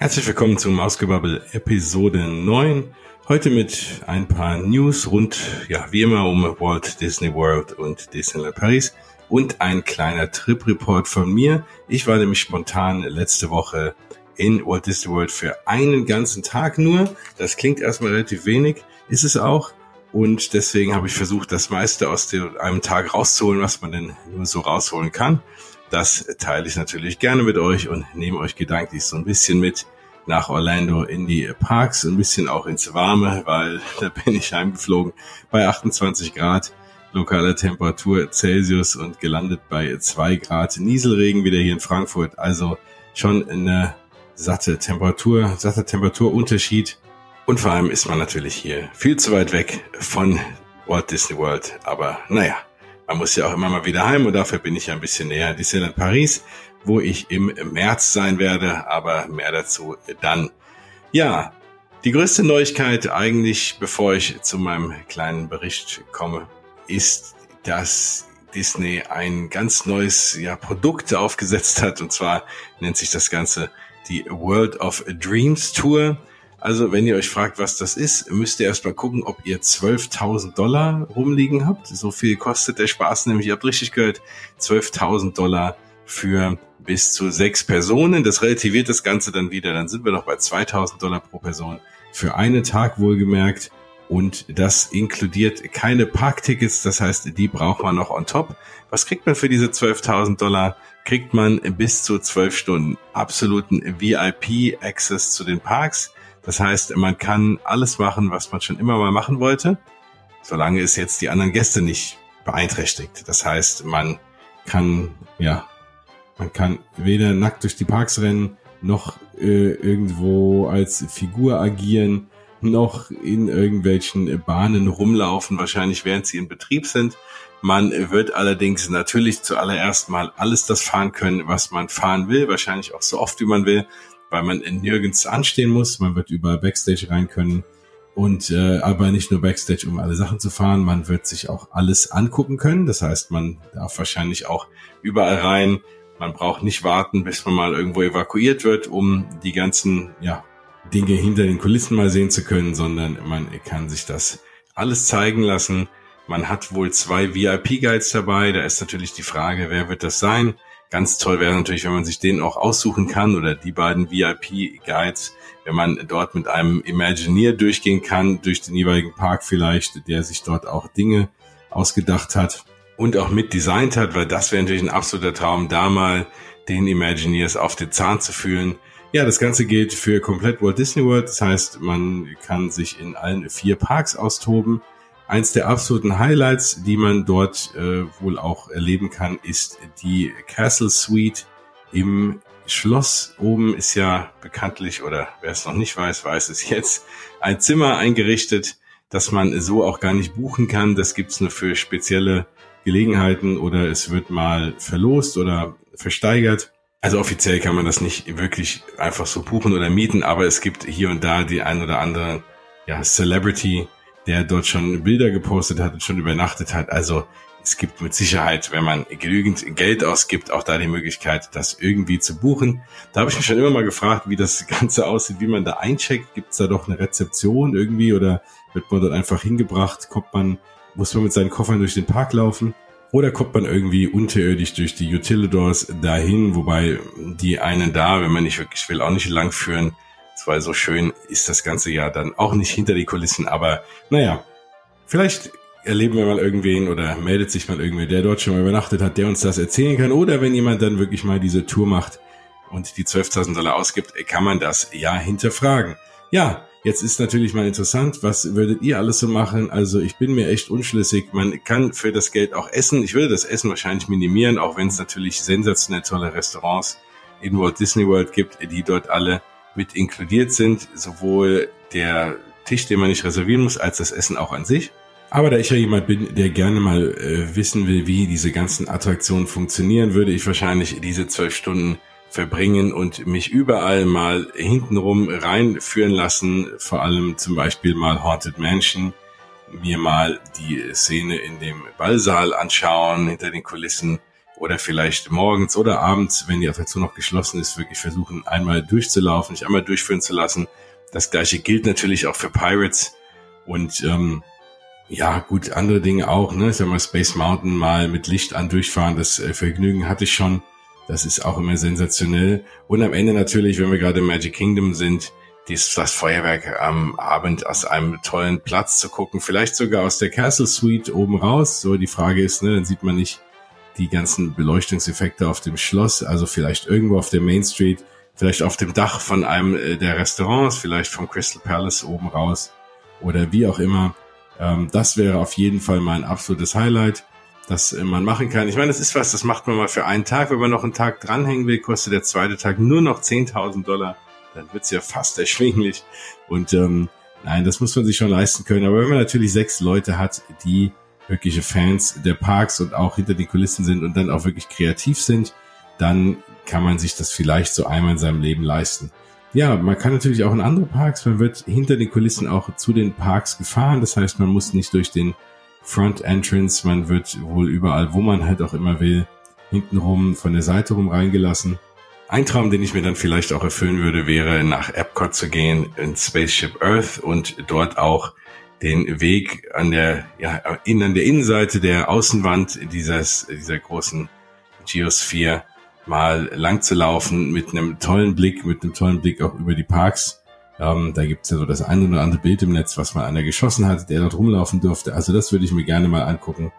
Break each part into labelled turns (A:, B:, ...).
A: Herzlich willkommen zum Ausgebabbel Episode 9. Heute mit ein paar News rund, ja, wie immer um Walt Disney World und Disneyland Paris und ein kleiner Trip-Report von mir. Ich war nämlich spontan letzte Woche in Walt Disney World für einen ganzen Tag nur. Das klingt erstmal relativ wenig, ist es auch. Und deswegen habe ich versucht, das meiste aus dem, einem Tag rauszuholen, was man denn nur so rausholen kann. Das teile ich natürlich gerne mit euch und nehme euch gedanklich so ein bisschen mit nach Orlando in die Parks, ein bisschen auch ins Warme, weil da bin ich heimgeflogen bei 28 Grad lokaler Temperatur Celsius und gelandet bei 2 Grad Nieselregen wieder hier in Frankfurt. Also schon eine satte Temperatur, satter Temperaturunterschied. Und vor allem ist man natürlich hier viel zu weit weg von Walt Disney World. Aber naja, man muss ja auch immer mal wieder heim und dafür bin ich ja ein bisschen näher. Disneyland Paris, wo ich im März sein werde, aber mehr dazu dann. Ja, die größte Neuigkeit eigentlich, bevor ich zu meinem kleinen Bericht komme, ist, dass Disney ein ganz neues ja, Produkt aufgesetzt hat. Und zwar nennt sich das Ganze die World of Dreams Tour. Also, wenn ihr euch fragt, was das ist, müsst ihr erstmal gucken, ob ihr 12.000 Dollar rumliegen habt. So viel kostet der Spaß nämlich. Ihr habt richtig gehört, 12.000 Dollar für bis zu sechs Personen. Das relativiert das Ganze dann wieder. Dann sind wir noch bei 2.000 Dollar pro Person für einen Tag wohlgemerkt. Und das inkludiert keine Parktickets. Das heißt, die braucht man noch on top. Was kriegt man für diese 12.000 Dollar? Kriegt man bis zu 12 Stunden absoluten VIP-Access zu den Parks das heißt, man kann alles machen, was man schon immer mal machen wollte, solange es jetzt die anderen Gäste nicht beeinträchtigt. Das heißt, man kann, ja, man kann weder nackt durch die Parks rennen, noch äh, irgendwo als Figur agieren, noch in irgendwelchen Bahnen rumlaufen, wahrscheinlich während sie in Betrieb sind. Man wird allerdings natürlich zuallererst mal alles das fahren können, was man fahren will, wahrscheinlich auch so oft wie man will weil man nirgends anstehen muss. Man wird überall Backstage rein können. Und äh, aber nicht nur Backstage, um alle Sachen zu fahren, man wird sich auch alles angucken können. Das heißt, man darf wahrscheinlich auch überall rein. Man braucht nicht warten, bis man mal irgendwo evakuiert wird, um die ganzen ja, Dinge hinter den Kulissen mal sehen zu können, sondern man kann sich das alles zeigen lassen. Man hat wohl zwei VIP-Guides dabei. Da ist natürlich die Frage, wer wird das sein? Ganz toll wäre natürlich, wenn man sich den auch aussuchen kann oder die beiden VIP-Guides, wenn man dort mit einem Imagineer durchgehen kann, durch den jeweiligen Park vielleicht, der sich dort auch Dinge ausgedacht hat und auch mit designt hat, weil das wäre natürlich ein absoluter Traum, da mal den Imagineers auf den Zahn zu fühlen. Ja, das Ganze gilt für komplett Walt Disney World. Das heißt, man kann sich in allen vier Parks austoben. Eins der absoluten Highlights, die man dort äh, wohl auch erleben kann, ist die Castle Suite im Schloss. Oben ist ja bekanntlich, oder wer es noch nicht weiß, weiß es jetzt, ein Zimmer eingerichtet, das man so auch gar nicht buchen kann. Das gibt's nur für spezielle Gelegenheiten oder es wird mal verlost oder versteigert. Also offiziell kann man das nicht wirklich einfach so buchen oder mieten, aber es gibt hier und da die ein oder andere ja, Celebrity der dort schon Bilder gepostet hat und schon übernachtet hat. Also es gibt mit Sicherheit, wenn man genügend Geld ausgibt, auch da die Möglichkeit, das irgendwie zu buchen. Da habe ich mich schon immer mal gefragt, wie das Ganze aussieht, wie man da eincheckt. Gibt es da doch eine Rezeption irgendwie oder wird man dort einfach hingebracht? Kommt man, muss man mit seinen Koffern durch den Park laufen? Oder kommt man irgendwie unterirdisch durch die Utilidors dahin, wobei die einen da, wenn man nicht wirklich will, auch nicht lang führen weil so schön ist das ganze Jahr dann auch nicht hinter die Kulissen. Aber naja, vielleicht erleben wir mal irgendwen oder meldet sich mal irgendwer, der dort schon mal übernachtet hat, der uns das erzählen kann. Oder wenn jemand dann wirklich mal diese Tour macht und die 12.000 Dollar ausgibt, kann man das ja hinterfragen. Ja, jetzt ist natürlich mal interessant, was würdet ihr alles so machen? Also ich bin mir echt unschlüssig. Man kann für das Geld auch essen. Ich würde das Essen wahrscheinlich minimieren, auch wenn es natürlich sensationell tolle Restaurants in Walt Disney World gibt, die dort alle mit inkludiert sind, sowohl der Tisch, den man nicht reservieren muss, als das Essen auch an sich. Aber da ich ja jemand bin, der gerne mal äh, wissen will, wie diese ganzen Attraktionen funktionieren, würde ich wahrscheinlich diese zwölf Stunden verbringen und mich überall mal hintenrum reinführen lassen, vor allem zum Beispiel mal Haunted Mansion, mir mal die Szene in dem Ballsaal anschauen, hinter den Kulissen oder vielleicht morgens oder abends, wenn die Attraktion noch geschlossen ist, wirklich versuchen, einmal durchzulaufen, sich einmal durchführen zu lassen. Das gleiche gilt natürlich auch für Pirates und ähm, ja, gut, andere Dinge auch, ne? Ich sag mal, Space Mountain mal mit Licht an durchfahren, das äh, Vergnügen hatte ich schon. Das ist auch immer sensationell. Und am Ende natürlich, wenn wir gerade im Magic Kingdom sind, dies, das Feuerwerk am Abend aus einem tollen Platz zu gucken, vielleicht sogar aus der Castle Suite oben raus. So, die Frage ist, ne, dann sieht man nicht die ganzen Beleuchtungseffekte auf dem Schloss, also vielleicht irgendwo auf der Main Street, vielleicht auf dem Dach von einem äh, der Restaurants, vielleicht vom Crystal Palace oben raus oder wie auch immer. Ähm, das wäre auf jeden Fall mein absolutes Highlight, das äh, man machen kann. Ich meine, das ist was, das macht man mal für einen Tag. Wenn man noch einen Tag dranhängen will, kostet der zweite Tag nur noch 10.000 Dollar. Dann wird's ja fast erschwinglich. Und ähm, nein, das muss man sich schon leisten können. Aber wenn man natürlich sechs Leute hat, die wirkliche Fans der Parks und auch hinter den Kulissen sind und dann auch wirklich kreativ sind, dann kann man sich das vielleicht so einmal in seinem Leben leisten. Ja, man kann natürlich auch in andere Parks, man wird hinter den Kulissen auch zu den Parks gefahren. Das heißt, man muss nicht durch den Front Entrance, man wird wohl überall, wo man halt auch immer will, hintenrum von der Seite rum reingelassen. Ein Traum, den ich mir dann vielleicht auch erfüllen würde, wäre nach Epcot zu gehen in Spaceship Earth und dort auch den Weg an der, ja, in, an der Innenseite der Außenwand dieses, dieser großen Geosphere mal lang zu laufen mit einem tollen Blick, mit einem tollen Blick auch über die Parks. Ähm, da gibt's ja so das eine oder andere Bild im Netz, was mal einer geschossen hat, der dort rumlaufen durfte. Also das würde ich mir gerne mal angucken.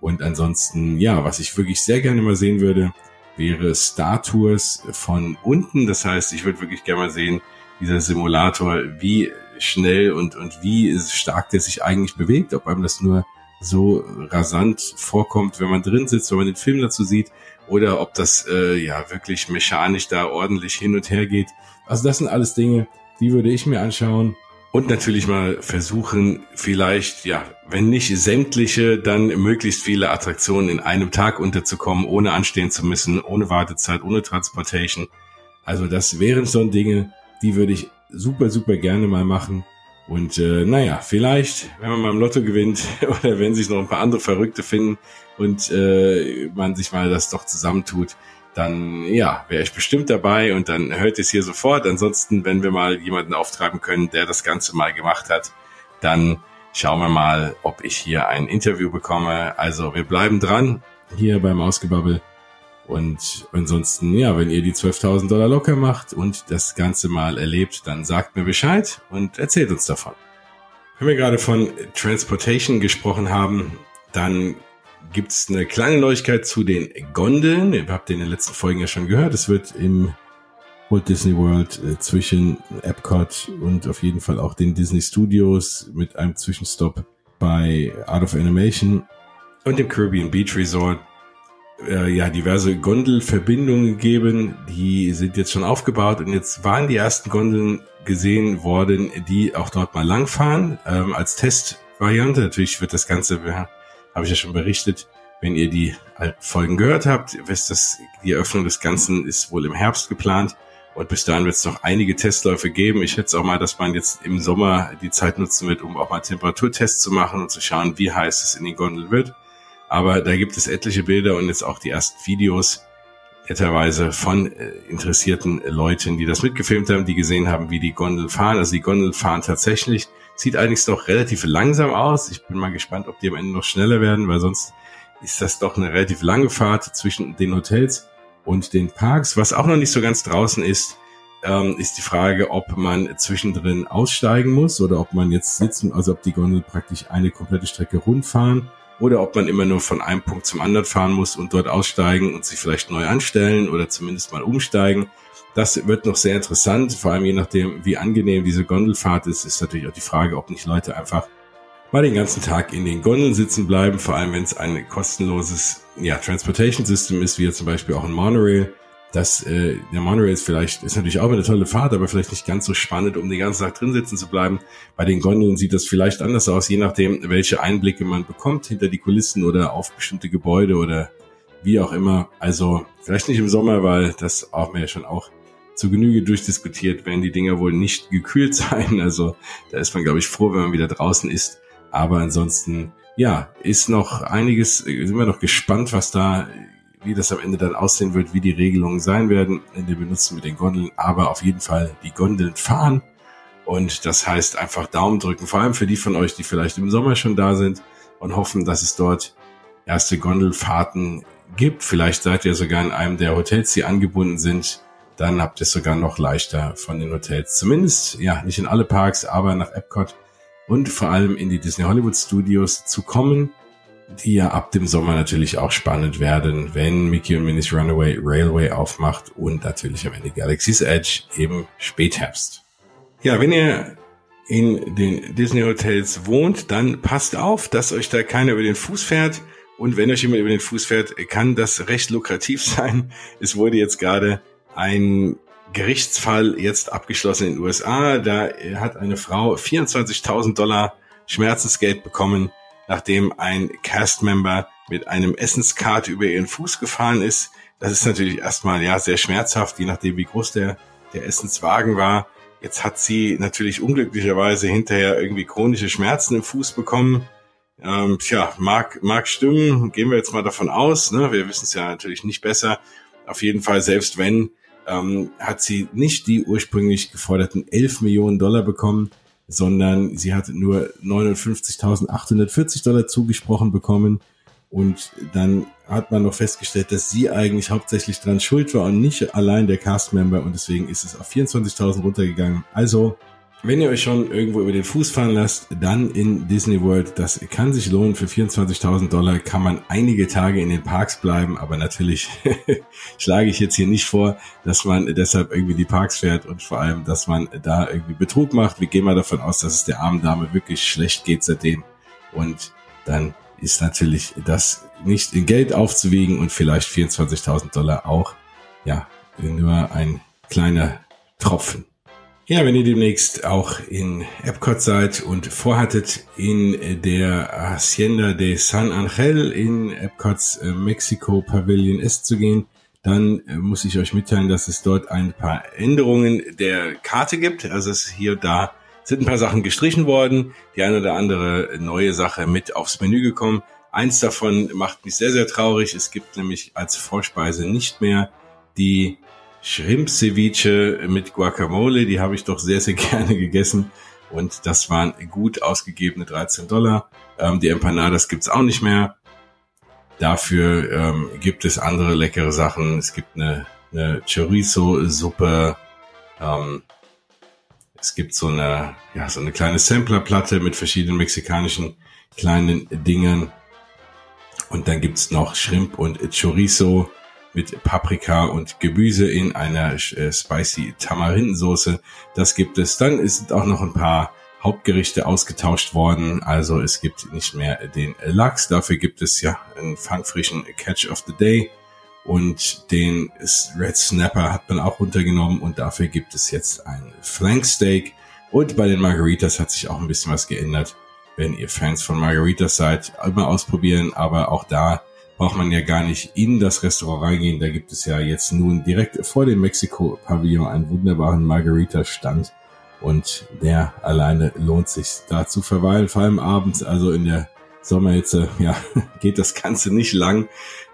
A: Und ansonsten, ja, was ich wirklich sehr gerne mal sehen würde, wäre Star Tours von unten. Das heißt, ich würde wirklich gerne mal sehen, dieser Simulator, wie schnell und, und wie stark der sich eigentlich bewegt, ob einem das nur so rasant vorkommt, wenn man drin sitzt, wenn man den Film dazu sieht, oder ob das äh, ja wirklich mechanisch da ordentlich hin und her geht. Also das sind alles Dinge, die würde ich mir anschauen und natürlich mal versuchen, vielleicht, ja, wenn nicht sämtliche, dann möglichst viele Attraktionen in einem Tag unterzukommen, ohne anstehen zu müssen, ohne Wartezeit, ohne Transportation. Also das wären schon Dinge, die würde ich super, super gerne mal machen. Und äh, naja, vielleicht, wenn man mal im Lotto gewinnt oder wenn sich noch ein paar andere Verrückte finden und äh, man sich mal das doch zusammentut, dann ja, wäre ich bestimmt dabei und dann hört es hier sofort. Ansonsten, wenn wir mal jemanden auftreiben können, der das Ganze mal gemacht hat, dann schauen wir mal, ob ich hier ein Interview bekomme. Also wir bleiben dran hier beim Ausgebabbel. Und ansonsten, ja, wenn ihr die 12.000 Dollar locker macht und das Ganze mal erlebt, dann sagt mir Bescheid und erzählt uns davon. Wenn wir gerade von Transportation gesprochen haben, dann gibt's eine kleine Neuigkeit zu den Gondeln. Ihr habt in den letzten Folgen ja schon gehört. Es wird im Walt Disney World äh, zwischen Epcot und auf jeden Fall auch den Disney Studios mit einem Zwischenstopp bei Art of Animation und dem Caribbean Beach Resort äh, ja diverse Gondelverbindungen geben. Die sind jetzt schon aufgebaut und jetzt waren die ersten Gondeln gesehen worden, die auch dort mal langfahren ähm, als Testvariante. Natürlich wird das Ganze, ja, habe ich ja schon berichtet, wenn ihr die Folgen gehört habt, wisst dass die Eröffnung des Ganzen ist wohl im Herbst geplant. Und bis dahin wird es noch einige Testläufe geben. Ich schätze auch mal, dass man jetzt im Sommer die Zeit nutzen wird, um auch mal Temperaturtests zu machen und zu schauen, wie heiß es in den Gondeln wird. Aber da gibt es etliche Bilder und jetzt auch die ersten Videos, netterweise von äh, interessierten Leuten, die das mitgefilmt haben, die gesehen haben, wie die Gondeln fahren. Also die Gondeln fahren tatsächlich. Sieht allerdings doch relativ langsam aus. Ich bin mal gespannt, ob die am Ende noch schneller werden, weil sonst ist das doch eine relativ lange Fahrt zwischen den Hotels und den Parks. Was auch noch nicht so ganz draußen ist, ähm, ist die Frage, ob man zwischendrin aussteigen muss oder ob man jetzt sitzen, also ob die Gondel praktisch eine komplette Strecke rundfahren oder ob man immer nur von einem Punkt zum anderen fahren muss und dort aussteigen und sich vielleicht neu anstellen oder zumindest mal umsteigen. Das wird noch sehr interessant, vor allem je nachdem, wie angenehm diese Gondelfahrt ist, ist natürlich auch die Frage, ob nicht Leute einfach mal den ganzen Tag in den Gondeln sitzen bleiben, vor allem wenn es ein kostenloses ja, Transportation System ist, wie jetzt zum Beispiel auch ein Monorail dass äh, der Monorail ist vielleicht, ist natürlich auch eine tolle Fahrt, aber vielleicht nicht ganz so spannend, um den ganzen Tag drin sitzen zu bleiben. Bei den Gondeln sieht das vielleicht anders aus, je nachdem, welche Einblicke man bekommt hinter die Kulissen oder auf bestimmte Gebäude oder wie auch immer. Also vielleicht nicht im Sommer, weil das haben wir ja schon auch zu Genüge durchdiskutiert, werden die Dinger wohl nicht gekühlt sein. Also da ist man, glaube ich, froh, wenn man wieder draußen ist. Aber ansonsten, ja, ist noch einiges, sind wir noch gespannt, was da wie das am Ende dann aussehen wird, wie die Regelungen sein werden in dem Benutzen mit den Gondeln, aber auf jeden Fall die Gondeln fahren. Und das heißt einfach Daumen drücken, vor allem für die von euch, die vielleicht im Sommer schon da sind und hoffen, dass es dort erste Gondelfahrten gibt. Vielleicht seid ihr sogar in einem der Hotels, die angebunden sind. Dann habt ihr es sogar noch leichter von den Hotels. Zumindest, ja, nicht in alle Parks, aber nach Epcot und vor allem in die Disney Hollywood Studios zu kommen, die ja ab dem Sommer natürlich auch spannend werden, wenn Mickey und Minnie's Runaway Railway aufmacht und natürlich am Ende Galaxy's Edge im Spätherbst. Ja, wenn ihr in den Disney Hotels wohnt, dann passt auf, dass euch da keiner über den Fuß fährt. Und wenn euch jemand über den Fuß fährt, kann das recht lukrativ sein. Es wurde jetzt gerade ein Gerichtsfall jetzt abgeschlossen in den USA. Da hat eine Frau 24.000 Dollar Schmerzensgeld bekommen, nachdem ein Castmember mit einem Essenskart über ihren Fuß gefahren ist. Das ist natürlich erstmal ja sehr schmerzhaft, je nachdem wie groß der, der Essenswagen war. Jetzt hat sie natürlich unglücklicherweise hinterher irgendwie chronische Schmerzen im Fuß bekommen. Ähm, tja, mag, mag stimmen, gehen wir jetzt mal davon aus. Ne? Wir wissen es ja natürlich nicht besser. Auf jeden Fall, selbst wenn ähm, hat sie nicht die ursprünglich geforderten 11 Millionen Dollar bekommen, sondern sie hat nur 59.840 Dollar zugesprochen bekommen. Und dann hat man noch festgestellt, dass sie eigentlich hauptsächlich dran schuld war und nicht allein der Castmember. Und deswegen ist es auf 24.000 runtergegangen. Also wenn ihr euch schon irgendwo über den Fuß fahren lasst, dann in Disney World. Das kann sich lohnen. Für 24.000 Dollar kann man einige Tage in den Parks bleiben. Aber natürlich schlage ich jetzt hier nicht vor, dass man deshalb irgendwie die Parks fährt und vor allem, dass man da irgendwie Betrug macht. Wir gehen mal davon aus, dass es der armen Dame wirklich schlecht geht seitdem. Und dann ist natürlich das nicht in Geld aufzuwiegen und vielleicht 24.000 Dollar auch, ja, nur ein kleiner Tropfen. Ja, wenn ihr demnächst auch in Epcot seid und vorhattet, in der Hacienda de San Angel in Epcots äh, Mexico Pavilion S zu gehen, dann äh, muss ich euch mitteilen, dass es dort ein paar Änderungen der Karte gibt. Also es hier und da sind ein paar Sachen gestrichen worden, die eine oder andere neue Sache mit aufs Menü gekommen. Eins davon macht mich sehr, sehr traurig. Es gibt nämlich als Vorspeise nicht mehr die Shrimp Ceviche mit Guacamole, die habe ich doch sehr, sehr gerne gegessen. Und das waren gut ausgegebene 13 Dollar. Ähm, die Empanadas gibt's auch nicht mehr. Dafür ähm, gibt es andere leckere Sachen. Es gibt eine, eine Chorizo-Suppe. Ähm, es gibt so eine, ja, so eine kleine Samplerplatte mit verschiedenen mexikanischen kleinen Dingern. Und dann gibt's noch Shrimp und Chorizo mit Paprika und Gemüse in einer äh, spicy Tamarindensoße. Das gibt es. Dann sind auch noch ein paar Hauptgerichte ausgetauscht worden. Also es gibt nicht mehr den Lachs. Dafür gibt es ja einen fangfrischen Catch of the Day. Und den Red Snapper hat man auch runtergenommen und dafür gibt es jetzt ein Flank Steak. Und bei den Margaritas hat sich auch ein bisschen was geändert. Wenn ihr Fans von Margaritas seid, immer ausprobieren, aber auch da braucht man ja gar nicht in das Restaurant reingehen. Da gibt es ja jetzt nun direkt vor dem Mexiko-Pavillon einen wunderbaren Margarita-Stand. Und der alleine lohnt sich da zu verweilen, vor allem abends, also in der Sommerhitze, ja, geht das Ganze nicht lang.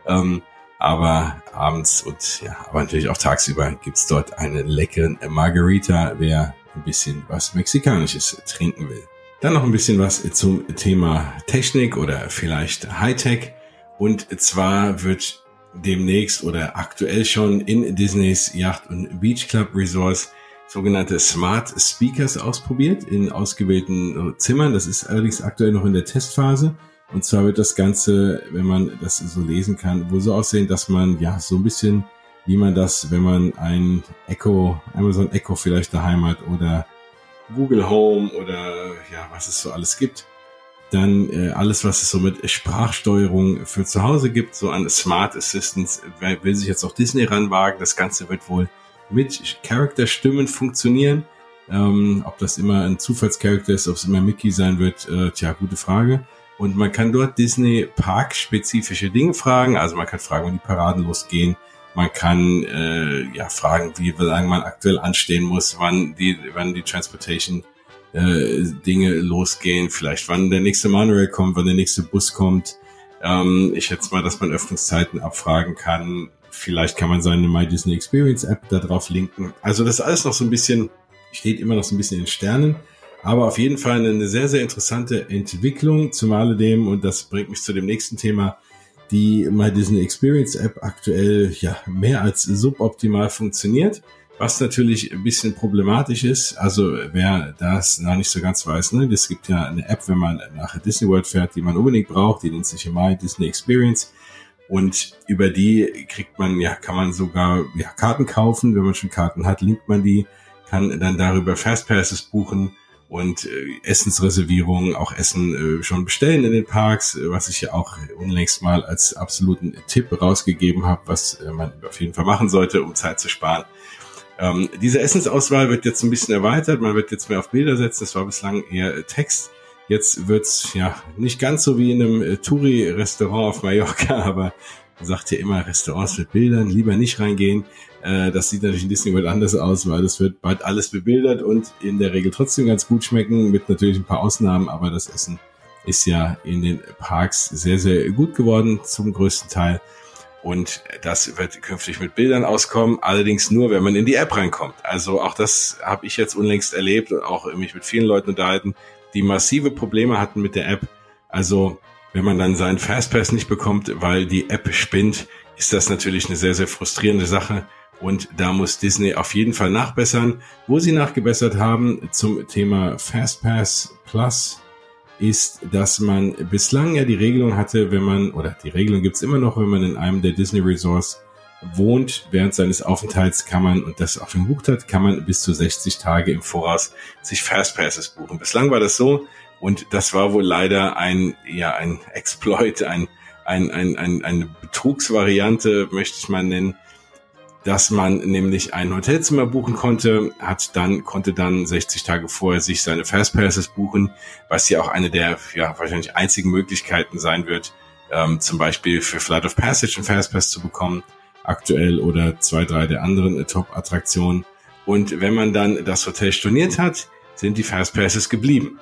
A: Ähm, aber abends und ja, aber natürlich auch tagsüber gibt's dort einen leckeren Margarita, wer ein bisschen was Mexikanisches trinken will. Dann noch ein bisschen was zum Thema Technik oder vielleicht Hightech. Und zwar wird demnächst oder aktuell schon in Disneys Yacht und Beach Club Resorts sogenannte Smart Speakers ausprobiert in ausgewählten Zimmern. Das ist allerdings aktuell noch in der Testphase. Und zwar wird das Ganze, wenn man das so lesen kann, wohl so aussehen, dass man ja so ein bisschen, wie man das, wenn man ein Echo, Amazon Echo vielleicht daheim hat oder Google Home oder ja, was es so alles gibt, dann äh, alles, was es so mit Sprachsteuerung für zu Hause gibt, so an Smart Assistants, will sich jetzt auch Disney ranwagen. Das Ganze wird wohl mit Charakterstimmen funktionieren. Ähm, ob das immer ein Zufallscharakter ist, ob es immer Mickey sein wird, äh, tja, gute Frage. Und man kann dort Disney Park spezifische Dinge fragen. Also man kann fragen, wann die Paraden losgehen. Man kann äh, ja fragen, wie lange man aktuell anstehen muss, wann die, wann die Transportation äh, Dinge losgehen, vielleicht wann der nächste Manuel kommt, wann der nächste Bus kommt. Ähm, ich schätze mal, dass man Öffnungszeiten abfragen kann. Vielleicht kann man seine My Disney Experience App da drauf linken. Also das alles noch so ein bisschen, steht immer noch so ein bisschen in Sternen. Aber auf jeden Fall eine sehr, sehr interessante Entwicklung, zumal dem, und das bringt mich zu dem nächsten Thema, die My Disney Experience App aktuell ja mehr als suboptimal funktioniert, was natürlich ein bisschen problematisch ist. Also wer das noch nicht so ganz weiß, ne, es gibt ja eine App, wenn man nach Disney World fährt, die man unbedingt braucht, die nennt sich My Disney Experience. Und über die kriegt man, ja, kann man sogar ja, Karten kaufen. Wenn man schon Karten hat, linkt man die, kann dann darüber Fastpasses buchen und äh, Essensreservierungen, auch Essen äh, schon bestellen in den Parks, was ich ja auch unlängst mal als absoluten Tipp rausgegeben habe, was äh, man auf jeden Fall machen sollte, um Zeit zu sparen. Ähm, diese Essensauswahl wird jetzt ein bisschen erweitert, man wird jetzt mehr auf Bilder setzen, das war bislang eher äh, Text. Jetzt wird's ja nicht ganz so wie in einem äh, Touri-Restaurant auf Mallorca, aber man sagt ja immer Restaurants mit Bildern, lieber nicht reingehen. Äh, das sieht natürlich in Disney World anders aus, weil das wird bald alles bebildert und in der Regel trotzdem ganz gut schmecken, mit natürlich ein paar Ausnahmen, aber das Essen ist ja in den Parks sehr, sehr gut geworden, zum größten Teil. Und das wird künftig mit Bildern auskommen, allerdings nur, wenn man in die App reinkommt. Also auch das habe ich jetzt unlängst erlebt und auch mich mit vielen Leuten unterhalten, die massive Probleme hatten mit der App. Also wenn man dann seinen Fastpass nicht bekommt, weil die App spinnt, ist das natürlich eine sehr, sehr frustrierende Sache. Und da muss Disney auf jeden Fall nachbessern. Wo sie nachgebessert haben zum Thema Fastpass Plus ist, dass man bislang ja die Regelung hatte, wenn man, oder die Regelung gibt's immer noch, wenn man in einem der Disney Resorts wohnt, während seines Aufenthalts kann man, und das auch schon gebucht hat, kann man bis zu 60 Tage im Voraus sich Fastpasses buchen. Bislang war das so, und das war wohl leider ein, ja, ein Exploit, ein, ein, ein, ein, eine Betrugsvariante, möchte ich mal nennen, dass man nämlich ein Hotelzimmer buchen konnte, hat dann, konnte dann 60 Tage vorher sich seine Fastpasses buchen, was ja auch eine der, ja, wahrscheinlich einzigen Möglichkeiten sein wird, ähm, zum Beispiel für Flight of Passage ein Fastpass zu bekommen, aktuell oder zwei, drei der anderen äh, Top-Attraktionen. Und wenn man dann das Hotel storniert hat, sind die Fastpasses geblieben.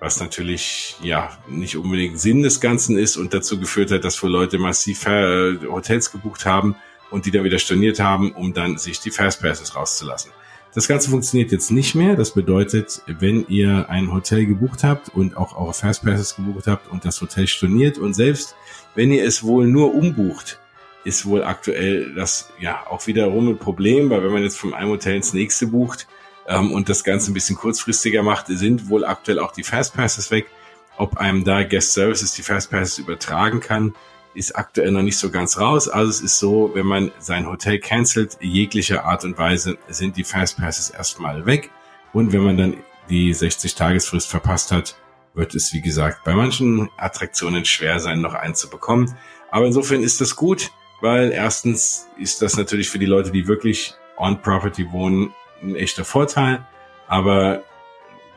A: Was natürlich, ja, nicht unbedingt Sinn des Ganzen ist und dazu geführt hat, dass wohl Leute massiv äh, Hotels gebucht haben, und die dann wieder storniert haben, um dann sich die Fastpasses rauszulassen. Das Ganze funktioniert jetzt nicht mehr. Das bedeutet, wenn ihr ein Hotel gebucht habt und auch eure Fastpasses gebucht habt und das Hotel storniert und selbst wenn ihr es wohl nur umbucht, ist wohl aktuell das ja auch wiederum ein Problem, weil wenn man jetzt vom einem Hotel ins nächste bucht ähm, und das Ganze ein bisschen kurzfristiger macht, sind wohl aktuell auch die Fastpasses weg. Ob einem da Guest Services die Fastpasses übertragen kann, ist aktuell noch nicht so ganz raus. Also es ist so, wenn man sein Hotel cancelt, jeglicher Art und Weise sind die Fastpasses erstmal weg. Und wenn man dann die 60-Tagesfrist verpasst hat, wird es, wie gesagt, bei manchen Attraktionen schwer sein, noch einen zu bekommen. Aber insofern ist das gut, weil erstens ist das natürlich für die Leute, die wirklich on Property wohnen, ein echter Vorteil. Aber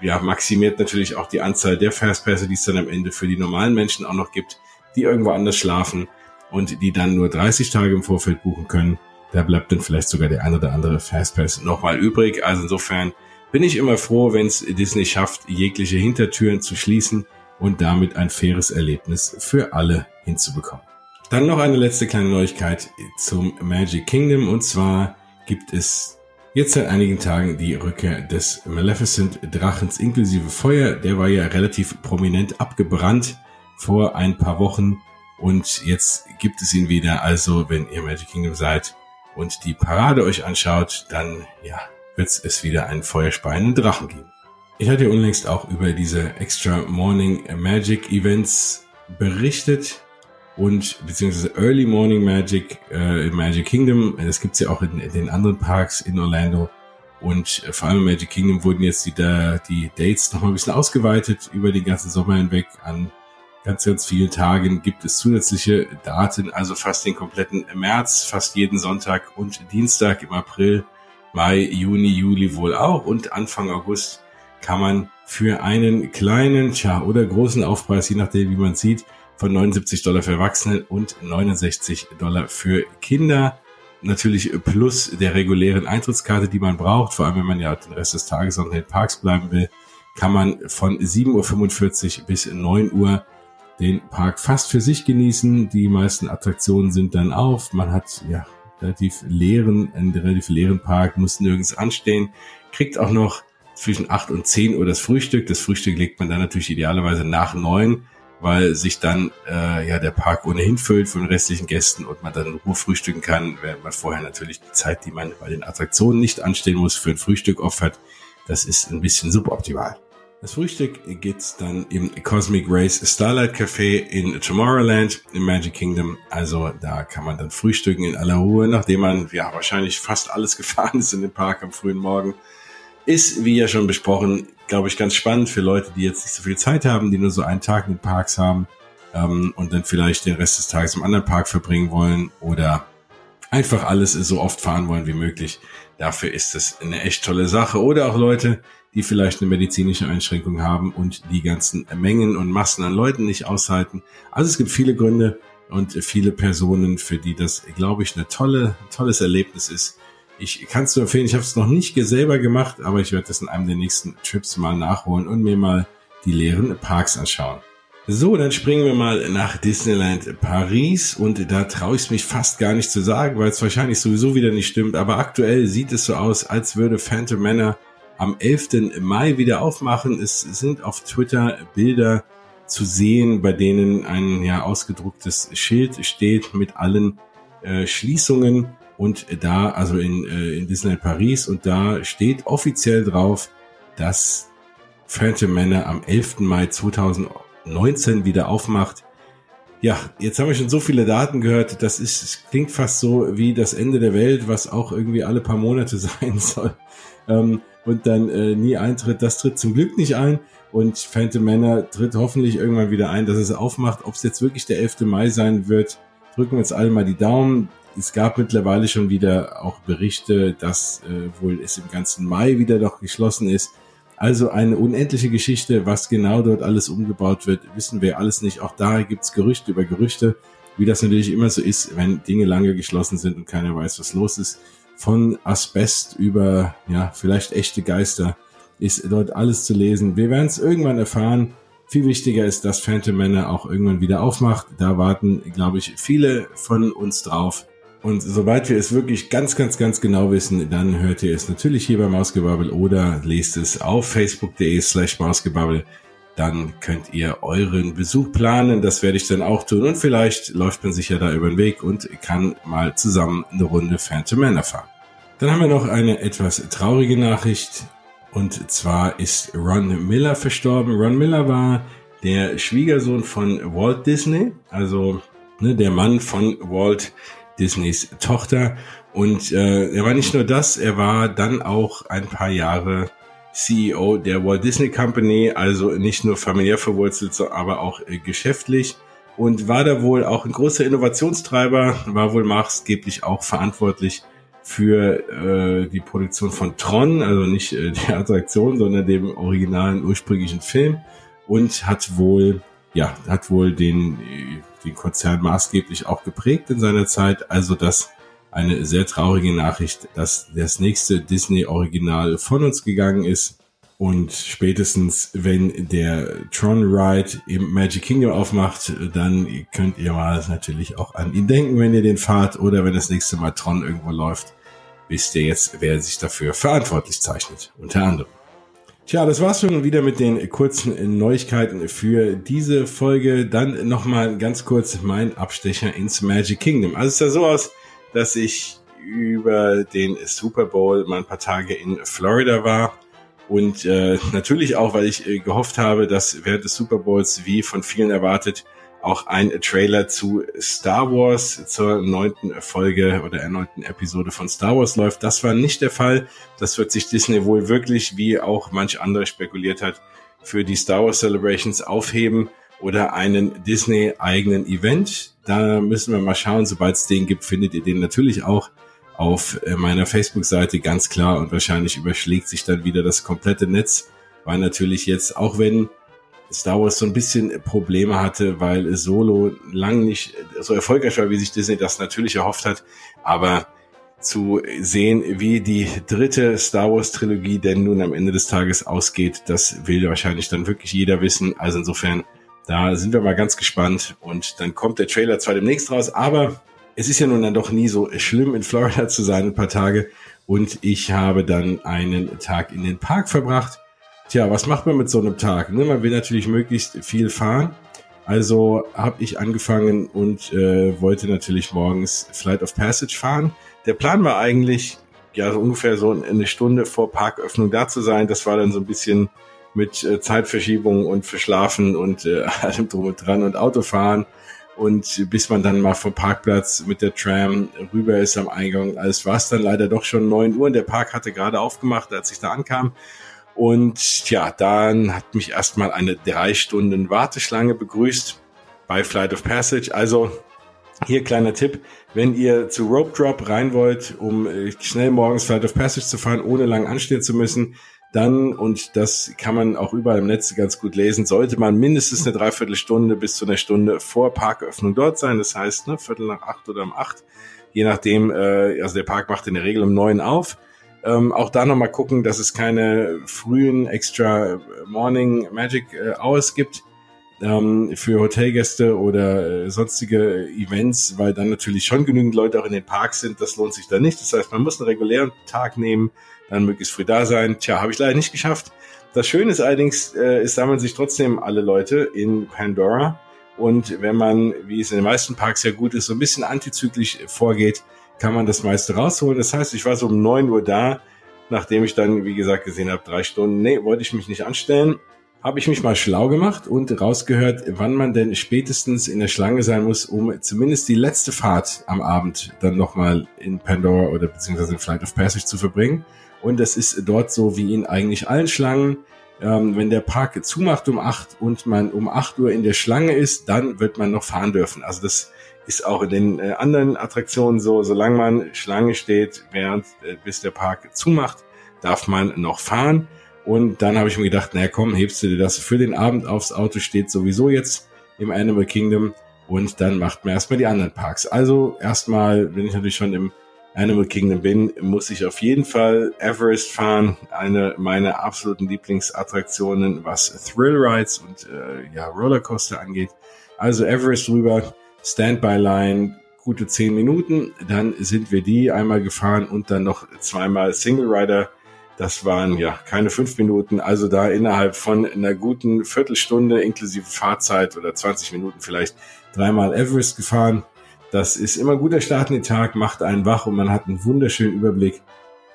A: ja, maximiert natürlich auch die Anzahl der Fastpässe, die es dann am Ende für die normalen Menschen auch noch gibt, die irgendwo anders schlafen und die dann nur 30 Tage im Vorfeld buchen können. Da bleibt dann vielleicht sogar der ein oder andere Fastpass nochmal übrig. Also insofern bin ich immer froh, wenn es Disney schafft, jegliche Hintertüren zu schließen und damit ein faires Erlebnis für alle hinzubekommen. Dann noch eine letzte kleine Neuigkeit zum Magic Kingdom und zwar gibt es jetzt seit einigen Tagen die Rückkehr des Maleficent Drachens inklusive Feuer. Der war ja relativ prominent abgebrannt vor ein paar Wochen und jetzt gibt es ihn wieder. Also wenn ihr Magic Kingdom seid und die Parade euch anschaut, dann ja, wird es wieder einen feuerspeienden Drachen geben. Ich hatte unlängst auch über diese Extra Morning Magic Events berichtet und beziehungsweise Early Morning Magic äh, Magic Kingdom. Das gibt's ja auch in, in, den anderen Parks in Orlando. Und vor allem Magic Kingdom wurden jetzt die, die Dates noch mal ein bisschen ausgeweitet über den ganzen Sommer hinweg an ganz, ganz vielen Tagen gibt es zusätzliche Daten, also fast den kompletten März, fast jeden Sonntag und Dienstag im April, Mai, Juni, Juli wohl auch und Anfang August kann man für einen kleinen, tja, oder großen Aufpreis, je nachdem wie man sieht, von 79 Dollar für Erwachsene und 69 Dollar für Kinder. Natürlich plus der regulären Eintrittskarte, die man braucht, vor allem wenn man ja den Rest des Tages noch in den Parks bleiben will, kann man von 7.45 Uhr bis 9 Uhr den Park fast für sich genießen. Die meisten Attraktionen sind dann auf. Man hat ja relativ leeren, einen relativ leeren Park, muss nirgends anstehen, kriegt auch noch zwischen acht und zehn Uhr das Frühstück. Das Frühstück legt man dann natürlich idealerweise nach neun, weil sich dann äh, ja der Park ohnehin füllt von restlichen Gästen und man dann in Ruhe frühstücken kann, während man vorher natürlich die Zeit, die man bei den Attraktionen nicht anstehen muss, für ein Frühstück opfert. Das ist ein bisschen suboptimal. Das Frühstück gibt's dann im Cosmic Race Starlight Café in Tomorrowland im Magic Kingdom. Also da kann man dann frühstücken in aller Ruhe, nachdem man ja wahrscheinlich fast alles gefahren ist in den Park am frühen Morgen. Ist, wie ja schon besprochen, glaube ich, ganz spannend für Leute, die jetzt nicht so viel Zeit haben, die nur so einen Tag in den Parks haben ähm, und dann vielleicht den Rest des Tages im anderen Park verbringen wollen oder einfach alles so oft fahren wollen wie möglich. Dafür ist es eine echt tolle Sache. Oder auch Leute, die vielleicht eine medizinische Einschränkung haben und die ganzen Mengen und Massen an Leuten nicht aushalten. Also es gibt viele Gründe und viele Personen, für die das, glaube ich, eine tolle, tolles Erlebnis ist. Ich kann es nur empfehlen, ich habe es noch nicht selber gemacht, aber ich werde das in einem der nächsten Trips mal nachholen und mir mal die leeren Parks anschauen. So, dann springen wir mal nach Disneyland Paris und da traue ich mich fast gar nicht zu sagen, weil es wahrscheinlich sowieso wieder nicht stimmt, aber aktuell sieht es so aus, als würde Phantom Manor am 11. Mai wieder aufmachen. Es sind auf Twitter Bilder zu sehen, bei denen ein ja ausgedrucktes Schild steht mit allen äh, Schließungen und da, also in, äh, in Disneyland Paris und da steht offiziell drauf, dass Phantom Manor am 11. Mai 2019 wieder aufmacht. Ja, jetzt haben wir schon so viele Daten gehört, das ist, das klingt fast so wie das Ende der Welt, was auch irgendwie alle paar Monate sein soll. Ähm, und dann äh, nie eintritt. Das tritt zum Glück nicht ein. Und Phantom Manor tritt hoffentlich irgendwann wieder ein, dass es aufmacht. Ob es jetzt wirklich der 11. Mai sein wird, drücken wir uns alle mal die Daumen. Es gab mittlerweile schon wieder auch Berichte, dass äh, wohl es im ganzen Mai wieder doch geschlossen ist. Also eine unendliche Geschichte, was genau dort alles umgebaut wird, wissen wir alles nicht. Auch da gibt's Gerüchte über Gerüchte, wie das natürlich immer so ist, wenn Dinge lange geschlossen sind und keiner weiß, was los ist von Asbest über, ja, vielleicht echte Geister, ist dort alles zu lesen. Wir werden es irgendwann erfahren. Viel wichtiger ist, dass Phantom Manor auch irgendwann wieder aufmacht. Da warten, glaube ich, viele von uns drauf. Und sobald wir es wirklich ganz, ganz, ganz genau wissen, dann hört ihr es natürlich hier bei Mausgebabbel oder lest es auf facebook.de slash Mausgebabbel dann könnt ihr euren Besuch planen. Das werde ich dann auch tun. Und vielleicht läuft man sich ja da über den Weg und kann mal zusammen eine Runde Phantom Manor fahren. Dann haben wir noch eine etwas traurige Nachricht. Und zwar ist Ron Miller verstorben. Ron Miller war der Schwiegersohn von Walt Disney, also ne, der Mann von Walt Disneys Tochter. Und äh, er war nicht nur das, er war dann auch ein paar Jahre CEO der Walt Disney Company, also nicht nur familiär verwurzelt, aber auch äh, geschäftlich. Und war da wohl auch ein großer Innovationstreiber, war wohl maßgeblich auch verantwortlich für äh, die Produktion von Tron, also nicht äh, die Attraktion, sondern dem originalen ursprünglichen Film. Und hat wohl ja, hat wohl den den Konzern maßgeblich auch geprägt in seiner Zeit, also das eine sehr traurige Nachricht, dass das nächste Disney-Original von uns gegangen ist. Und spätestens, wenn der Tron Ride im Magic Kingdom aufmacht, dann könnt ihr mal natürlich auch an ihn denken, wenn ihr den fahrt oder wenn das nächste Mal Tron irgendwo läuft. Wisst ihr jetzt, wer sich dafür verantwortlich zeichnet, unter anderem. Tja, das war's schon wieder mit den kurzen Neuigkeiten für diese Folge. Dann nochmal ganz kurz mein Abstecher ins Magic Kingdom. Also es sah so aus, dass ich über den Super Bowl mal ein paar Tage in Florida war. Und äh, natürlich auch, weil ich äh, gehofft habe, dass während des Super Bowls, wie von vielen erwartet, auch ein Trailer zu Star Wars zur neunten Folge oder erneuten Episode von Star Wars läuft. Das war nicht der Fall. Das wird sich Disney wohl wirklich, wie auch manch andere spekuliert hat, für die Star Wars Celebrations aufheben oder einen Disney-eigenen Event. Da müssen wir mal schauen. Sobald es den gibt, findet ihr den natürlich auch auf äh, meiner Facebook-Seite ganz klar und wahrscheinlich überschlägt sich dann wieder das komplette Netz, weil natürlich jetzt, auch wenn Star Wars so ein bisschen Probleme hatte, weil Solo lang nicht so erfolgreich war, wie sich Disney das natürlich erhofft hat, aber zu sehen, wie die dritte Star Wars Trilogie denn nun am Ende des Tages ausgeht, das will wahrscheinlich dann wirklich jeder wissen. Also insofern Da sind wir mal ganz gespannt und dann kommt der Trailer zwar demnächst raus, aber es ist ja nun dann doch nie so schlimm, in Florida zu sein, ein paar Tage. Und ich habe dann einen Tag in den Park verbracht. Tja, was macht man mit so einem Tag? Ne, man will natürlich möglichst viel fahren. Also habe ich angefangen und äh, wollte natürlich morgens Flight of Passage fahren. Der Plan war eigentlich, ja, so ungefähr so eine Stunde vor Parköffnung da zu sein. Das war dann so ein bisschen mit äh, Zeitverschiebung und Verschlafen und äh, allem drum und dran und Autofahren. Und bis man dann mal vom Parkplatz mit der Tram rüber ist am Eingang, alles war es dann leider doch schon neun Uhr. Und der Park hatte gerade aufgemacht, als ich da ankam. Und ja, dann hat mich erstmal eine drei Stunden Warteschlange begrüßt bei Flight of Passage. Also hier kleiner Tipp, wenn ihr zu Rope Drop rein wollt, um äh, schnell morgens Flight of Passage zu fahren, ohne lang anstehen zu müssen, dann, und das kann man auch überall im Netz ganz gut lesen, sollte man mindestens eine Dreiviertelstunde bis zu einer Stunde vor Parköffnung dort sein. Das heißt, ne, Viertel nach acht oder um acht, je nachdem, äh, also der Park macht in der Regel um neun auf. Ähm, auch da nochmal gucken, dass es keine frühen extra Morning Magic äh, Hours gibt ähm, für Hotelgäste oder äh, sonstige Events, weil dann natürlich schon genügend Leute auch in den Parks sind. Das lohnt sich da nicht. Das heißt, man muss einen regulären Tag nehmen, dann möglichst früh da sein. Tja, habe ich leider nicht geschafft. Das Schöne ist allerdings, äh, es sammeln sich trotzdem alle Leute in Pandora. Und wenn man, wie es in den meisten Parks ja gut ist, so ein bisschen antizyklisch vorgeht, kann man das meiste rausholen. Das heißt, ich war so um neun Uhr da, nachdem ich dann, wie gesagt, gesehen habe, drei Stunden, nee, wollte ich mich nicht anstellen. Habe ich mich mal schlau gemacht und rausgehört, wann man denn spätestens in der Schlange sein muss, um zumindest die letzte Fahrt am Abend dann nochmal in Pandora oder beziehungsweise in Flight of Passage zu verbringen. Und das ist dort so wie in eigentlich allen Schlangen. Ähm, wenn der Park zumacht um acht und man um acht Uhr in der Schlange ist, dann wird man noch fahren dürfen. Also das ist auch in den äh, anderen Attraktionen so, solange man Schlange steht, während äh, bis der Park zumacht, darf man noch fahren. Und dann habe ich mir gedacht, naja komm, hebst du dir das für den Abend aufs Auto, steht sowieso jetzt im Animal Kingdom und dann macht man erstmal die anderen Parks. Also erstmal, wenn ich natürlich schon im Animal Kingdom bin, muss ich auf jeden Fall Everest fahren. Eine meiner absoluten Lieblingsattraktionen, was Thrill Rides und äh, ja, Rollercoaster angeht. Also Everest rüber, Standby Line, gute zehn Minuten. Dann sind wir die einmal gefahren und dann noch zweimal Single Rider. Das waren ja keine fünf Minuten, also da innerhalb von einer guten Viertelstunde inklusive Fahrzeit oder 20 Minuten vielleicht dreimal Everest gefahren. Das ist immer ein guter Start in den Tag, macht einen wach und man hat einen wunderschönen Überblick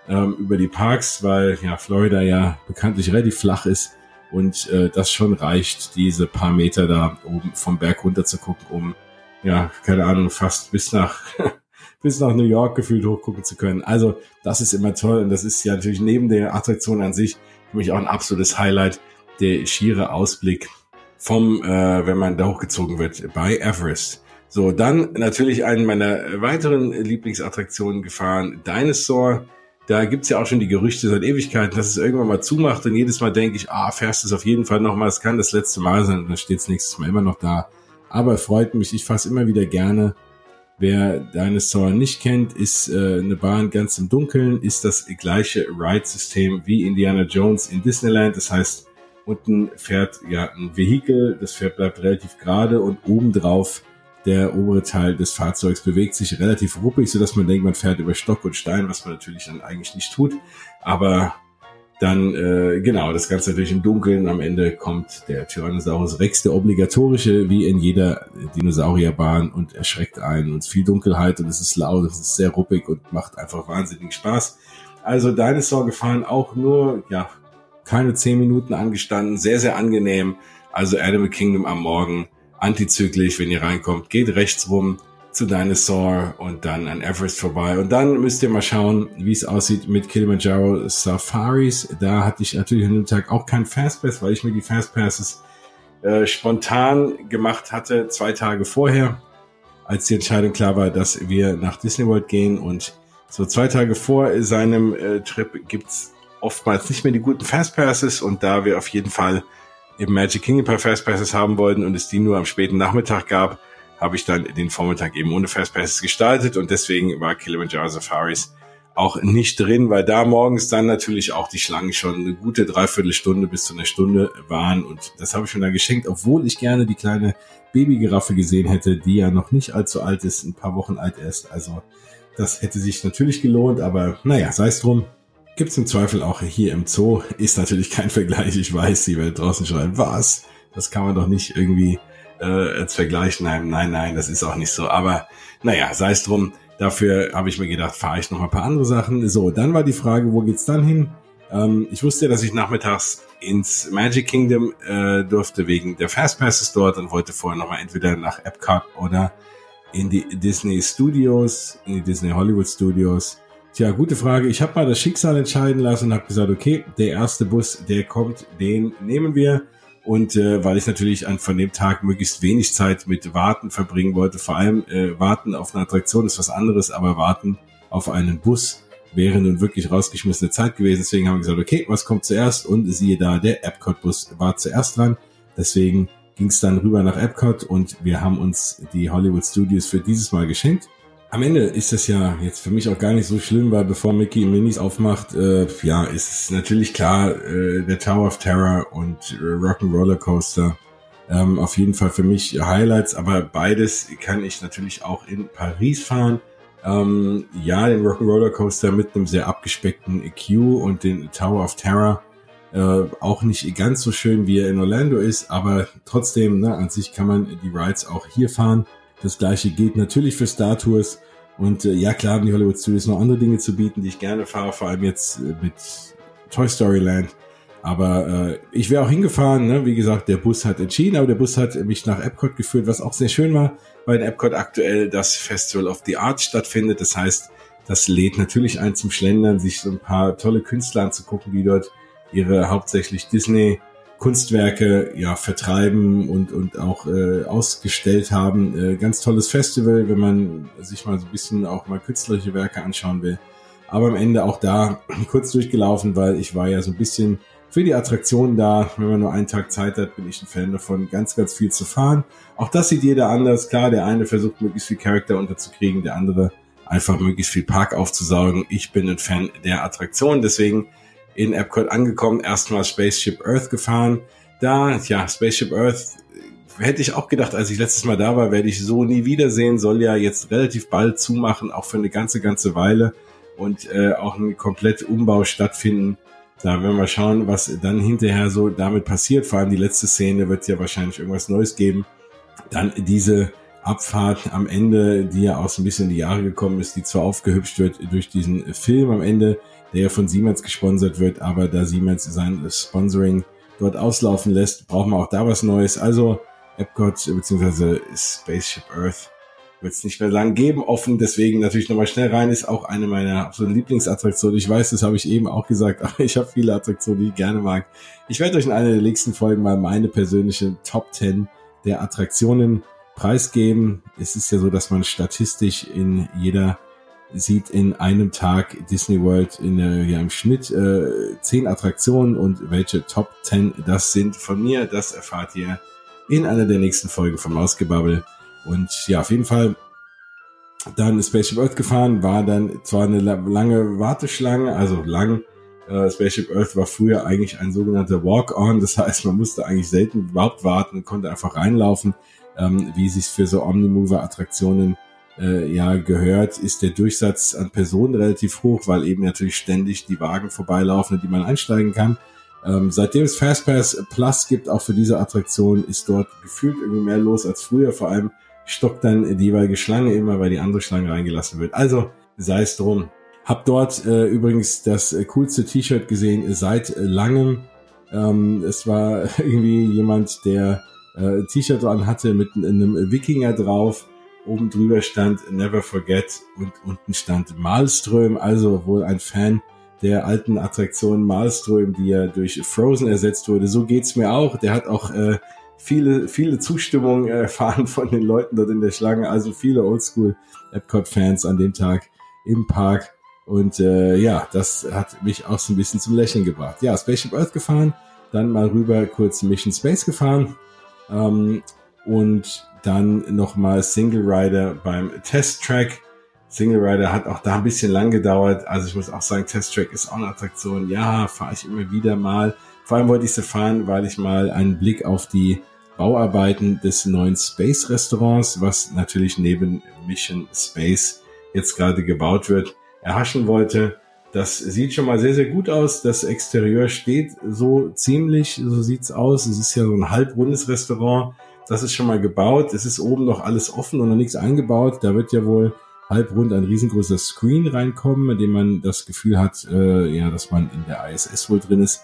A: ähm, über die Parks, weil ja Florida ja bekanntlich relativ flach ist und äh, das schon reicht, diese paar Meter da oben vom Berg runter zu gucken, um ja, keine Ahnung, fast bis nach bis nach New York gefühlt hochgucken zu können. Also das ist immer toll und das ist ja natürlich neben der Attraktion an sich für mich auch ein absolutes Highlight, der schiere Ausblick vom, äh, wenn man da hochgezogen wird, bei Everest. So, dann natürlich einen meiner weiteren Lieblingsattraktionen gefahren, Dinosaur. Da gibt's ja auch schon die Gerüchte seit Ewigkeiten, dass es irgendwann mal zumacht und jedes Mal denke ich, ah, fährst es auf jeden Fall nochmal, es kann das letzte Mal sein und dann steht's nächstes Mal immer noch da. Aber freut mich, ich fasse immer wieder gerne. Wer Dinosaur nicht kennt, ist äh, eine Bahn ganz im Dunkeln, ist das gleiche Ride-System wie Indiana Jones in Disneyland. Das heißt, unten fährt ja ein Vehikel, das Pferd bleibt relativ gerade und obendrauf der obere Teil des Fahrzeugs bewegt sich relativ ruppig, so dass man denkt, man fährt über Stock und Stein, was man natürlich dann eigentlich nicht tut. Aber dann, äh, genau, das Ganze natürlich im Dunkeln. Am Ende kommt der Tyrannosaurus Rex, der obligatorische, wie in jeder Dinosaurierbahn und erschreckt einen. Und viel Dunkelheit und es ist laut, es ist sehr ruppig und macht einfach wahnsinnig Spaß. Also Dinosaur gefahren, auch nur, ja, keine zehn Minuten angestanden, sehr, sehr angenehm. Also Animal Kingdom am Morgen antizyklisch, wenn ihr reinkommt, geht rechts rum zu Dinosaur und dann an Everest vorbei. Und dann müsst ihr mal schauen, wie es aussieht mit Kilimanjaro Safaris. Da hatte ich natürlich an dem Tag auch kein Fastpass, weil ich mir die Fastpasses äh, spontan gemacht hatte, zwei Tage vorher, als die Entscheidung klar war, dass wir nach Disney World gehen. Und so zwei Tage vor seinem äh, Trip gibt's oftmals nicht mehr die guten Fastpasses. Und da wir auf jeden Fall eben Magic Kingdom per Fastpasses haben wollten und es die nur am späten Nachmittag gab, habe ich dann den Vormittag eben ohne Fastpasses gestaltet und deswegen war Kilimanjaro Safaris auch nicht drin, weil da morgens dann natürlich auch die Schlangen schon eine gute Dreiviertelstunde bis zu einer Stunde waren. Und das habe ich mir da geschenkt, obwohl ich gerne die kleine Babygiraffe gesehen hätte, die ja noch nicht allzu alt ist, ein paar Wochen alt ist. Also das hätte sich natürlich gelohnt, aber naja, sei es drum. Gibt's im Zweifel auch hier im Zoo. Ist natürlich kein Vergleich. Ich weiß, die Welt draußen schreiben, was? Das kann man doch nicht irgendwie äh, als Vergleich nein, Nein, nein, das ist auch nicht so. Aber naja, sei es drum. Dafür habe ich mir gedacht, fahre ich noch mal ein paar andere Sachen. So, dann war die Frage, wo geht's dann hin? Ähm, ich wusste, dass ich nachmittags ins Magic Kingdom äh, durfte wegen der Fastpasses dort und wollte vorher noch mal entweder nach Epcot oder in die Disney Studios, in die Disney Hollywood Studios. Tja, gute Frage. Ich habe mal das Schicksal entscheiden lassen und habe gesagt, okay, der erste Bus, der kommt, den nehmen wir. Und äh, weil ich natürlich an, von dem Tag möglichst wenig Zeit mit Warten verbringen wollte, vor allem äh, Warten auf eine Attraktion ist was anderes, aber Warten auf einen Bus wäre nun wirklich rausgeschmissene Zeit gewesen. Deswegen haben wir gesagt, okay, was kommt zuerst? Und siehe da, der Epcot-Bus war zuerst dran. Deswegen ging es dann rüber nach Epcot und wir haben uns die Hollywood Studios für dieses Mal geschenkt. Am Ende ist das ja jetzt für mich auch gar nicht so schlimm, weil bevor Mickey Minis aufmacht, äh, ja, ist es natürlich klar, äh, der Tower of Terror und äh, Rock'n'Roller Coaster. Ähm, auf jeden Fall für mich Highlights, aber beides kann ich natürlich auch in Paris fahren. Ähm, ja, den Rock'n'Roller Coaster mit einem sehr abgespeckten EQ und den Tower of Terror äh, auch nicht ganz so schön, wie er in Orlando ist, aber trotzdem, ne, an sich kann man die Rides auch hier fahren. Das gleiche gilt natürlich für Star Tours. Und äh, ja, klar haben die Hollywood Studios noch andere Dinge zu bieten, die ich gerne fahre, vor allem jetzt äh, mit Toy Story Land. Aber äh, ich wäre auch hingefahren, ne? wie gesagt, der Bus hat entschieden, aber der Bus hat mich nach Epcot geführt, was auch sehr schön war, weil in Epcot aktuell das Festival of the Arts stattfindet. Das heißt, das lädt natürlich ein zum Schlendern, sich so ein paar tolle Künstler anzugucken, die dort ihre hauptsächlich Disney Kunstwerke ja vertreiben und und auch äh, ausgestellt haben. Äh, ganz tolles Festival, wenn man sich mal so ein bisschen auch mal künstlerische Werke anschauen will. Aber am Ende auch da kurz durchgelaufen, weil ich war ja so ein bisschen für die Attraktion da. Wenn man nur einen Tag Zeit hat, bin ich ein Fan davon, ganz, ganz viel zu fahren. Auch das sieht jeder anders. Klar, der eine versucht möglichst viel Charakter unterzukriegen, der andere einfach möglichst viel Park aufzusaugen. Ich bin ein Fan der Attraktion, deswegen in Epcot angekommen, erstmal Spaceship Earth gefahren. Da, ja, Spaceship Earth hätte ich auch gedacht, als ich letztes Mal da war, werde ich so nie wiedersehen. Soll ja jetzt relativ bald zumachen, auch für eine ganze, ganze Weile und äh, auch ein komplett Umbau stattfinden. Da werden wir schauen, was dann hinterher so damit passiert. Vor allem die letzte Szene wird ja wahrscheinlich irgendwas Neues geben. Dann diese Abfahrt am Ende, die ja auch so ein bisschen in die Jahre gekommen ist, die zwar aufgehübscht wird durch diesen Film am Ende, der ja von Siemens gesponsert wird, aber da Siemens sein Sponsoring dort auslaufen lässt, brauchen wir auch da was Neues. Also Epcot bzw. Spaceship Earth wird es nicht mehr lang geben, offen, deswegen natürlich nochmal schnell rein, ist auch eine meiner absoluten Lieblingsattraktionen. Ich weiß, das habe ich eben auch gesagt, aber ich habe viele Attraktionen, die ich gerne mag. Ich werde euch in einer der nächsten Folgen mal meine persönliche Top 10 der Attraktionen preisgeben. Es ist ja so, dass man statistisch in jeder sieht in einem Tag Disney World in äh, ja, im Schnitt äh, zehn Attraktionen und welche Top 10 das sind von mir, das erfahrt ihr in einer der nächsten Folgen vom Ausgebabbel. Und ja, auf jeden Fall dann Spaceship Earth gefahren, war dann zwar eine lange Warteschlange, also lang. Äh, Spaceship Earth war früher eigentlich ein sogenannter Walk-on, das heißt, man musste eigentlich selten überhaupt warten, konnte einfach reinlaufen, ähm, wie sich für so Omnimover-Attraktionen äh, ja gehört, ist der Durchsatz an Personen relativ hoch, weil eben natürlich ständig die Wagen vorbeilaufen, in die man einsteigen kann. Ähm, seitdem es Fastpass Plus gibt, auch für diese Attraktion, ist dort gefühlt irgendwie mehr los als früher. Vor allem stockt dann die jeweilige Schlange immer, weil die andere Schlange reingelassen wird. Also sei es drum. Hab dort äh, übrigens das äh, coolste T-Shirt gesehen seit langem. Ähm, es war irgendwie jemand, der äh, T-Shirt an hatte mit einem Wikinger drauf Oben drüber stand Never Forget und unten stand Malström, also wohl ein Fan der alten Attraktion Malström, die ja durch Frozen ersetzt wurde. So geht's mir auch. Der hat auch äh, viele, viele Zustimmung erfahren von den Leuten dort in der Schlange. Also viele Oldschool Epcot-Fans an dem Tag im Park. Und äh, ja, das hat mich auch so ein bisschen zum Lächeln gebracht. Ja, Spaceship Earth gefahren, dann mal rüber kurz Mission Space gefahren. Ähm, und dann nochmal Single Rider beim Test Track Single Rider hat auch da ein bisschen lang gedauert. Also ich muss auch sagen, Test Track ist auch eine Attraktion. Ja, fahre ich immer wieder mal. Vor allem wollte ich sie fahren, weil ich mal einen Blick auf die Bauarbeiten des neuen Space Restaurants, was natürlich neben Mission Space jetzt gerade gebaut wird, erhaschen wollte. Das sieht schon mal sehr, sehr gut aus. Das Exterieur steht so ziemlich, so sieht's aus. Es ist ja so ein halbrundes Restaurant. Das ist schon mal gebaut. Es ist oben noch alles offen und noch nichts eingebaut. Da wird ja wohl halbrund ein riesengroßer Screen reinkommen, in dem man das Gefühl hat, äh, ja, dass man in der ISS wohl drin ist.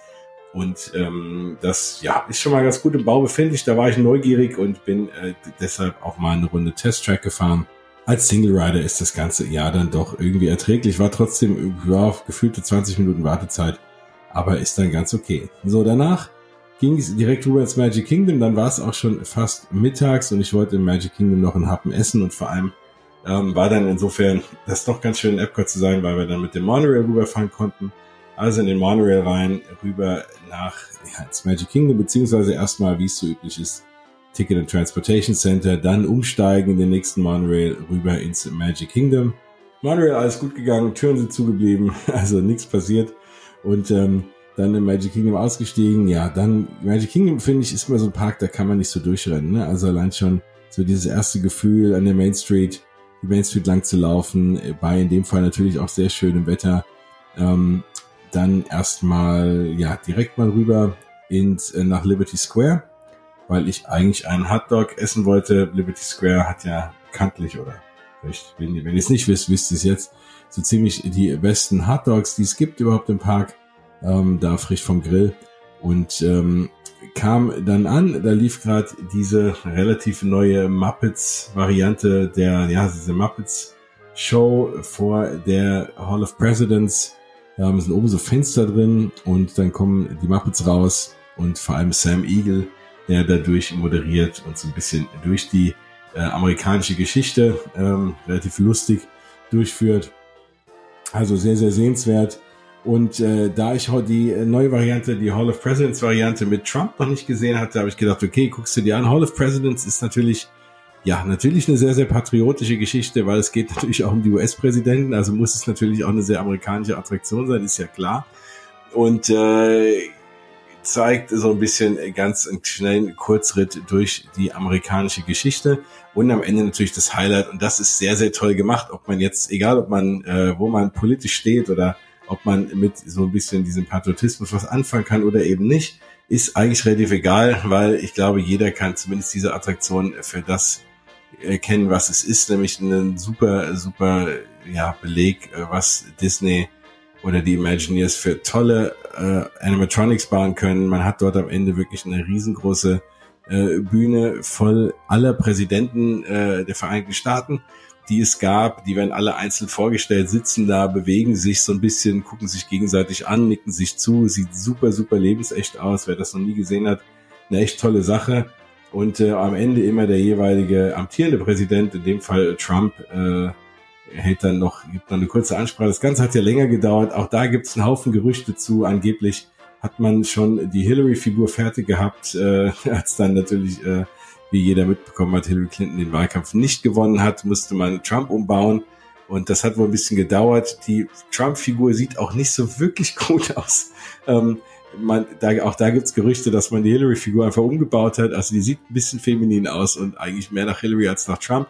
A: Und ähm, das ja ist schon mal ganz gut im Bau befindlich. Da war ich neugierig und bin äh, deshalb auch mal eine Runde Test Track gefahren als Single Rider ist das ganze Jahr dann doch irgendwie erträglich. War trotzdem ja, gefühlte 20 Minuten Wartezeit, aber ist dann ganz okay. So, danach ging es direkt rüber ins Magic Kingdom. Dann war es auch schon fast mittags und ich wollte im Magic Kingdom noch einen Happen essen und vor allem ähm, war dann insofern das doch ganz schön in Epcot zu sein, weil wir dann mit dem Monorail rüberfahren konnten. Also in den Monorail rein, rüber nach ja, ins Magic Kingdom, beziehungsweise erstmal, wie es so üblich ist, Ticket and Transportation Center, dann umsteigen in den nächsten Monorail rüber ins Magic Kingdom. Monorail alles gut gegangen, Türen sind zugeblieben, also nichts passiert. Und ähm, dann im Magic Kingdom ausgestiegen. Ja, dann Magic Kingdom finde ich ist immer so ein Park, da kann man nicht so durchrennen. Ne? Also allein schon so dieses erste Gefühl an der Main Street, die Main Street lang zu laufen, bei in dem Fall natürlich auch sehr schönem Wetter. Ähm, dann erstmal ja direkt mal rüber ins äh, nach Liberty Square weil ich eigentlich einen Hotdog essen wollte. Liberty Square hat ja bekanntlich oder vielleicht, wenn, wenn ihr es nicht wisst, wisst ihr es jetzt, so ziemlich die besten Hotdogs, die es gibt überhaupt im Park, ähm, da frisch vom Grill. Und ähm, kam dann an, da lief gerade diese relativ neue Muppets-Variante der, ja, diese Muppets-Show vor der Hall of Presidents. Da sind oben so Fenster drin und dann kommen die Muppets raus und vor allem Sam Eagle der dadurch moderiert und so ein bisschen durch die äh, amerikanische Geschichte ähm, relativ lustig durchführt. Also sehr, sehr sehenswert. Und äh, da ich die neue Variante, die Hall of Presidents Variante mit Trump noch nicht gesehen hatte, habe ich gedacht, okay, guckst du dir an. Hall of Presidents ist natürlich, ja, natürlich eine sehr, sehr patriotische Geschichte, weil es geht natürlich auch um die US-Präsidenten, also muss es natürlich auch eine sehr amerikanische Attraktion sein, ist ja klar. Und äh, zeigt so ein bisschen ganz einen schnellen Kurzritt durch die amerikanische Geschichte und am Ende natürlich das Highlight. Und das ist sehr, sehr toll gemacht, ob man jetzt, egal ob man, äh, wo man politisch steht oder ob man mit so ein bisschen diesem Patriotismus was anfangen kann oder eben nicht, ist eigentlich relativ egal, weil ich glaube, jeder kann zumindest diese Attraktion für das erkennen, was es ist, nämlich ein super, super ja, Beleg, äh, was Disney oder die Imagineers für tolle äh, Animatronics bauen können. Man hat dort am Ende wirklich eine riesengroße äh, Bühne voll aller Präsidenten äh, der Vereinigten Staaten, die es gab. Die werden alle einzeln vorgestellt, sitzen da, bewegen sich so ein bisschen, gucken sich gegenseitig an, nicken sich zu. Sieht super, super lebensecht aus. Wer das noch nie gesehen hat, eine echt tolle Sache. Und äh, am Ende immer der jeweilige amtierende Präsident, in dem Fall Trump, äh, hält dann noch, gibt dann eine kurze Ansprache. Das Ganze hat ja länger gedauert. Auch da gibt es einen Haufen Gerüchte zu. Angeblich hat man schon die Hillary-Figur fertig gehabt, äh, als dann natürlich, äh, wie jeder mitbekommen hat, Hillary Clinton den Wahlkampf nicht gewonnen hat, musste man Trump umbauen. Und das hat wohl ein bisschen gedauert. Die Trump-Figur sieht auch nicht so wirklich gut aus. Ähm, man, da, auch da gibt's Gerüchte, dass man die Hillary-Figur einfach umgebaut hat. Also die sieht ein bisschen feminin aus und eigentlich mehr nach Hillary als nach Trump.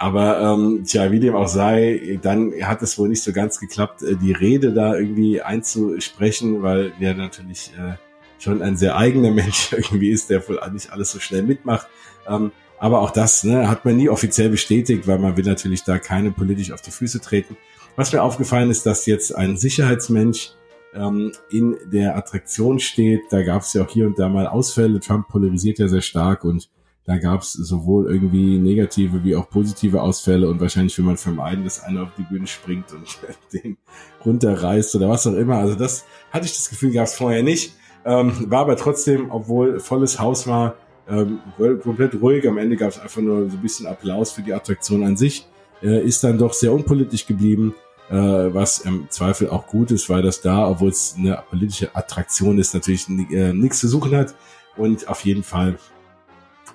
A: Aber ähm, tja, wie dem auch sei, dann hat es wohl nicht so ganz geklappt, äh, die Rede da irgendwie einzusprechen, weil der natürlich äh, schon ein sehr eigener Mensch irgendwie ist, der wohl nicht alles so schnell mitmacht. Ähm, aber auch das ne, hat man nie offiziell bestätigt, weil man will natürlich da keine politisch auf die Füße treten. Was mir aufgefallen ist, dass jetzt ein Sicherheitsmensch ähm, in der Attraktion steht. Da gab es ja auch hier und da mal Ausfälle. Trump polarisiert ja sehr stark und da gab es sowohl irgendwie negative wie auch positive Ausfälle und wahrscheinlich will man vermeiden, dass einer auf die Bühne springt und den runterreißt oder was auch immer. Also das hatte ich das Gefühl, gab es vorher nicht. Ähm, war aber trotzdem, obwohl volles Haus war, ähm, komplett ruhig. Am Ende gab es einfach nur so ein bisschen Applaus für die Attraktion an sich. Äh, ist dann doch sehr unpolitisch geblieben, äh, was im Zweifel auch gut ist, weil das da, obwohl es eine politische Attraktion ist, natürlich äh, nichts zu suchen hat. Und auf jeden Fall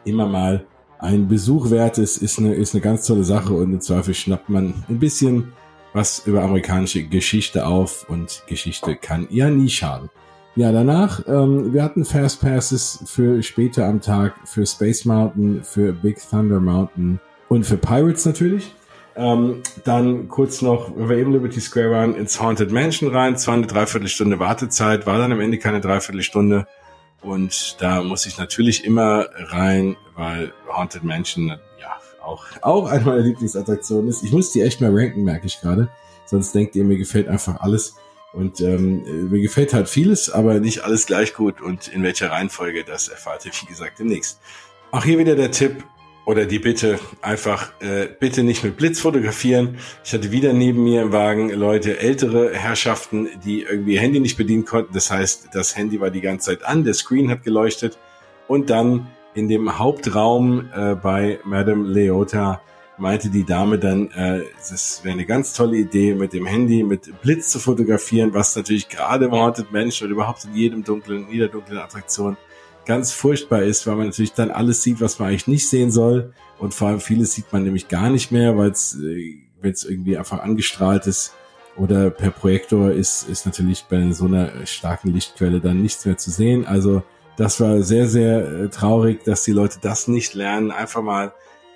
A: immer mal ein Besuch wert ist, ist eine, ist eine ganz tolle Sache und im Zweifel schnappt man ein bisschen was über amerikanische Geschichte auf und Geschichte kann ja nie schaden. Ja, danach, ähm, wir hatten Fast Passes für später am Tag, für Space Mountain, für Big Thunder Mountain und für Pirates natürlich. Ähm, dann kurz noch, wenn wir eben Liberty Square waren, ins Haunted Mansion rein. Zwar eine Dreiviertelstunde Wartezeit, war dann am Ende keine Dreiviertelstunde. Und da muss ich natürlich immer rein, weil Haunted Mansion ja auch, auch eine meiner Lieblingsattraktionen ist. Ich muss die echt mal ranken, merke ich gerade. Sonst denkt ihr, mir gefällt einfach alles. Und ähm, mir gefällt halt vieles, aber nicht alles gleich gut. Und in welcher Reihenfolge, das erfahrt ihr, wie gesagt, demnächst. Auch hier wieder der Tipp, oder die Bitte einfach äh, bitte nicht mit Blitz fotografieren. Ich hatte wieder neben mir im Wagen Leute, ältere Herrschaften, die irgendwie Handy nicht bedienen konnten. Das heißt, das Handy war die ganze Zeit an, der Screen hat geleuchtet und dann in dem Hauptraum äh, bei Madame Leota meinte die Dame dann, äh, es wäre eine ganz tolle Idee, mit dem Handy mit Blitz zu fotografieren, was natürlich gerade im Haunted Mansion oder überhaupt in jedem dunklen, in jeder dunklen Attraktion ganz furchtbar ist, weil man natürlich dann alles sieht, was man eigentlich nicht sehen soll. Und vor allem vieles sieht man nämlich gar nicht mehr, weil es, äh, irgendwie einfach angestrahlt ist oder per Projektor ist, ist natürlich bei so einer starken Lichtquelle dann nichts mehr zu sehen. Also das war sehr, sehr äh, traurig, dass die Leute das nicht lernen, einfach mal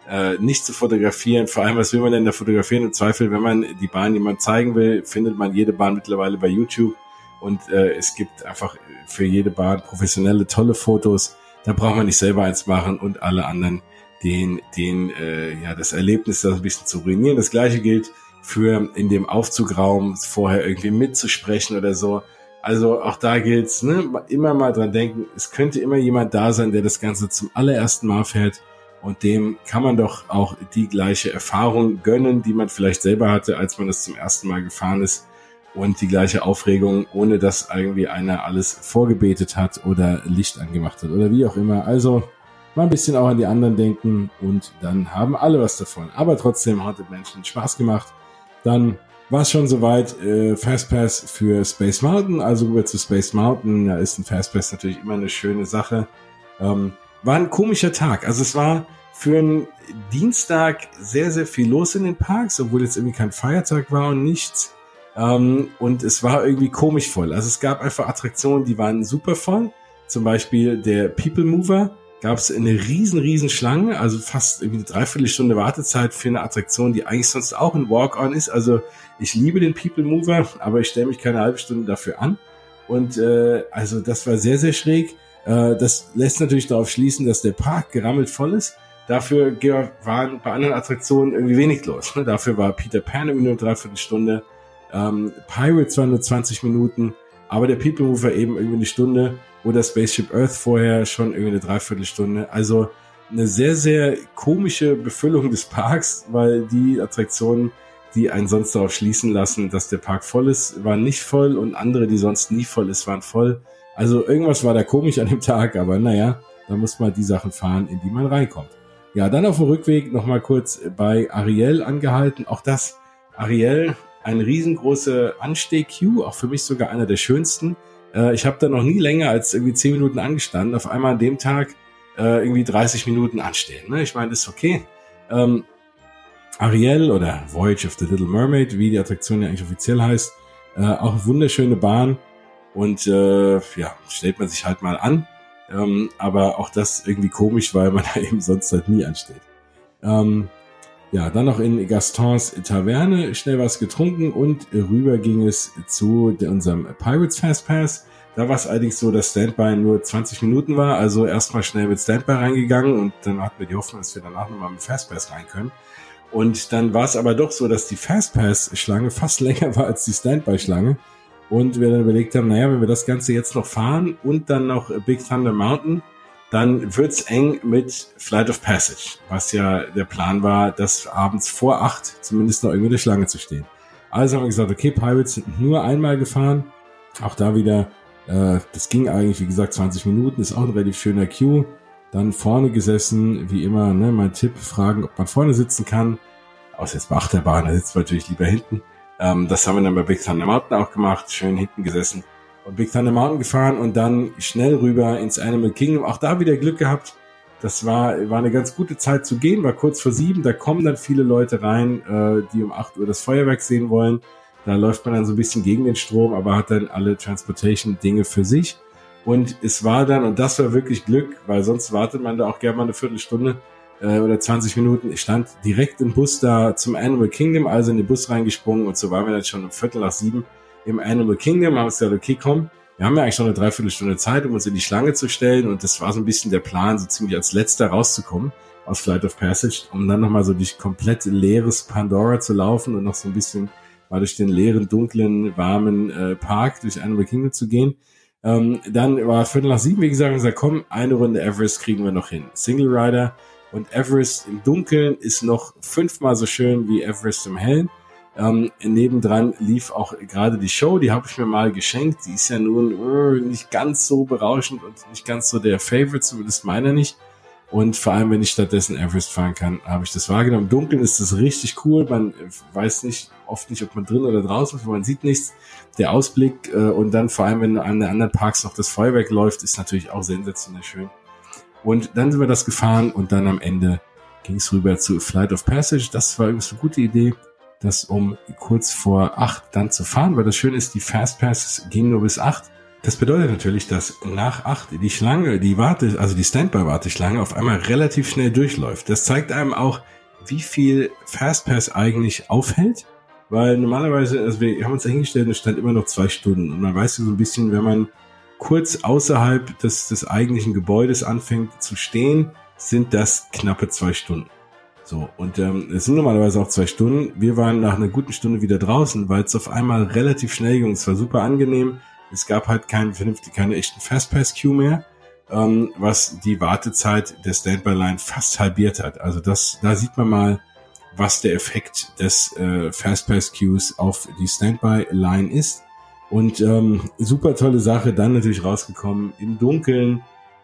A: äh, nicht zu fotografieren. Vor allem, was will man denn da fotografieren? Im Zweifel, wenn man die Bahn jemand zeigen will, findet man jede Bahn mittlerweile bei YouTube. Und äh, es gibt einfach für jede Bahn professionelle, tolle Fotos. Da braucht man nicht selber eins machen und alle anderen den, den, äh, ja, das Erlebnis das ein bisschen zu ruinieren. Das gleiche gilt für in dem Aufzugraum vorher irgendwie mitzusprechen oder so. Also auch da gilt's, ne, immer mal dran denken, es könnte immer jemand da sein, der das Ganze zum allerersten Mal fährt und dem kann man doch auch die gleiche Erfahrung gönnen, die man vielleicht selber hatte, als man das zum ersten Mal gefahren ist und die gleiche Aufregung, ohne dass irgendwie einer alles vorgebetet hat oder Licht angemacht hat oder wie auch immer. Also mal ein bisschen auch an die anderen denken und dann haben alle was davon. Aber trotzdem hat es Menschen Spaß gemacht. Dann war es schon soweit, äh, Fastpass für Space Mountain, also rüber zu Space Mountain. Da ist ein Fastpass natürlich immer eine schöne Sache. Ähm, war ein komischer Tag. Also es war für einen Dienstag sehr, sehr viel los in den Parks, obwohl jetzt irgendwie kein Feiertag war und nichts. Ähm, und es war irgendwie komisch voll. Also es gab einfach Attraktionen, die waren super voll. Zum Beispiel der People Mover gab es eine riesen, riesen Schlange, also fast irgendwie eine Dreiviertelstunde Wartezeit für eine Attraktion, die eigentlich sonst auch ein Walk-on ist. Also ich liebe den People Mover, aber ich stelle mich keine halbe Stunde dafür an. Und äh, also das war sehr, sehr schräg. Äh, das lässt natürlich darauf schließen, dass der Park gerammelt voll ist. Dafür waren bei anderen Attraktionen irgendwie wenig los. Ne? Dafür war Peter Pan irgendwie nur eine Dreiviertelstunde. Ähm, Pirates waren nur 20 Minuten, aber der People Mover eben irgendwie eine Stunde oder Spaceship Earth vorher schon irgendwie eine Dreiviertelstunde. Also eine sehr, sehr komische Befüllung des Parks, weil die Attraktionen, die einen sonst darauf schließen lassen, dass der Park voll ist, waren nicht voll und andere, die sonst nie voll ist, waren voll. Also irgendwas war da komisch an dem Tag, aber naja, da muss man die Sachen fahren, in die man reinkommt. Ja, dann auf dem Rückweg nochmal kurz bei Ariel angehalten. Auch das, Ariel ein riesengroße Ansteh-Queue, auch für mich sogar einer der schönsten. Äh, ich habe da noch nie länger als irgendwie 10 Minuten angestanden. Auf einmal an dem Tag äh, irgendwie 30 Minuten anstehen. Ne? Ich meine, das ist okay. Ähm, Ariel oder Voyage of the Little Mermaid, wie die Attraktion ja eigentlich offiziell heißt, äh, auch wunderschöne Bahn. Und äh, ja, stellt man sich halt mal an. Ähm, aber auch das irgendwie komisch, weil man da eben sonst halt nie ansteht. Ähm, ja, dann noch in Gastons Taverne schnell was getrunken und rüber ging es zu unserem Pirates Fast Pass. Da war es allerdings so, dass Standby nur 20 Minuten war, also erstmal schnell mit Standby reingegangen und dann hatten wir die Hoffnung, dass wir danach nochmal mit Fastpass rein können. Und dann war es aber doch so, dass die Fastpass-Schlange fast länger war als die Standby-Schlange. Und wir dann überlegt haben, naja, wenn wir das Ganze jetzt noch fahren und dann noch Big Thunder Mountain, dann wird's eng mit Flight of Passage, was ja der Plan war, das abends vor acht zumindest noch irgendwie in der Schlange zu stehen. Also haben wir gesagt, okay, Pirates sind nur einmal gefahren. Auch da wieder, äh, das ging eigentlich, wie gesagt, 20 Minuten, ist auch ein relativ schöner Queue. Dann vorne gesessen, wie immer, ne, mein Tipp, fragen, ob man vorne sitzen kann. Außer jetzt bei Achterbahn, da sitzt man natürlich lieber hinten. Ähm, das haben wir dann bei Big Thunder Mountain auch gemacht, schön hinten gesessen Big Thunder Mountain gefahren und dann schnell rüber ins Animal Kingdom. Auch da wieder Glück gehabt. Das war, war eine ganz gute Zeit zu gehen, war kurz vor sieben. Da kommen dann viele Leute rein, äh, die um acht Uhr das Feuerwerk sehen wollen. Da läuft man dann so ein bisschen gegen den Strom, aber hat dann alle Transportation-Dinge für sich. Und es war dann, und das war wirklich Glück, weil sonst wartet man da auch gerne mal eine Viertelstunde äh, oder 20 Minuten. Ich stand direkt im Bus da zum Animal Kingdom, also in den Bus reingesprungen und so waren wir dann schon um Viertel nach sieben im Animal Kingdom. Haben gesagt, okay, komm, wir haben ja eigentlich noch eine Dreiviertelstunde Zeit, um uns in die Schlange zu stellen und das war so ein bisschen der Plan, so ziemlich als letzter rauszukommen aus Flight of Passage, um dann nochmal so durch komplett leeres Pandora zu laufen und noch so ein bisschen mal durch den leeren, dunklen, warmen äh, Park durch Animal Kingdom zu gehen. Ähm, dann war Viertel nach sieben, wie gesagt, und gesagt, komm, eine Runde Everest kriegen wir noch hin. Single Rider und Everest im Dunkeln ist noch fünfmal so schön wie Everest im Hellen. Ähm, nebendran lief auch gerade die Show, die habe ich mir mal geschenkt. Die ist ja nun uh, nicht ganz so berauschend und nicht ganz so der Favorite, zumindest meiner nicht. Und vor allem, wenn ich stattdessen Everest fahren kann, habe ich das wahrgenommen. Im Dunkeln ist das richtig cool. Man weiß nicht, oft nicht, ob man drin oder draußen ist, man sieht nichts. Der Ausblick äh, und dann vor allem, wenn an den anderen Parks noch das Feuerwerk läuft, ist natürlich auch sensationell schön. Und dann sind wir das gefahren und dann am Ende ging es rüber zu Flight of Passage. Das war übrigens eine gute Idee das um kurz vor acht dann zu fahren, weil das Schöne ist, die Fastpasses gehen nur bis acht. Das bedeutet natürlich, dass nach acht die Schlange, die Warte, also die Standby-Warteschlange auf einmal relativ schnell durchläuft. Das zeigt einem auch, wie viel Fastpass eigentlich aufhält, weil normalerweise, also wir haben uns hingestellt und es stand immer noch zwei Stunden und man weiß so ein bisschen, wenn man kurz außerhalb des, des eigentlichen Gebäudes anfängt zu stehen, sind das knappe zwei Stunden. So, und ähm, es sind normalerweise auch zwei Stunden. Wir waren nach einer guten Stunde wieder draußen, weil es auf einmal relativ schnell ging. Es war super angenehm. Es gab halt keinen vernünftig, keine echten Fastpass-Queue mehr, ähm, was die Wartezeit der Standby-Line fast halbiert hat. Also das, da sieht man mal, was der Effekt des äh, Fastpass-Queues auf die Standby-Line ist. Und ähm, super tolle Sache, dann natürlich rausgekommen im Dunkeln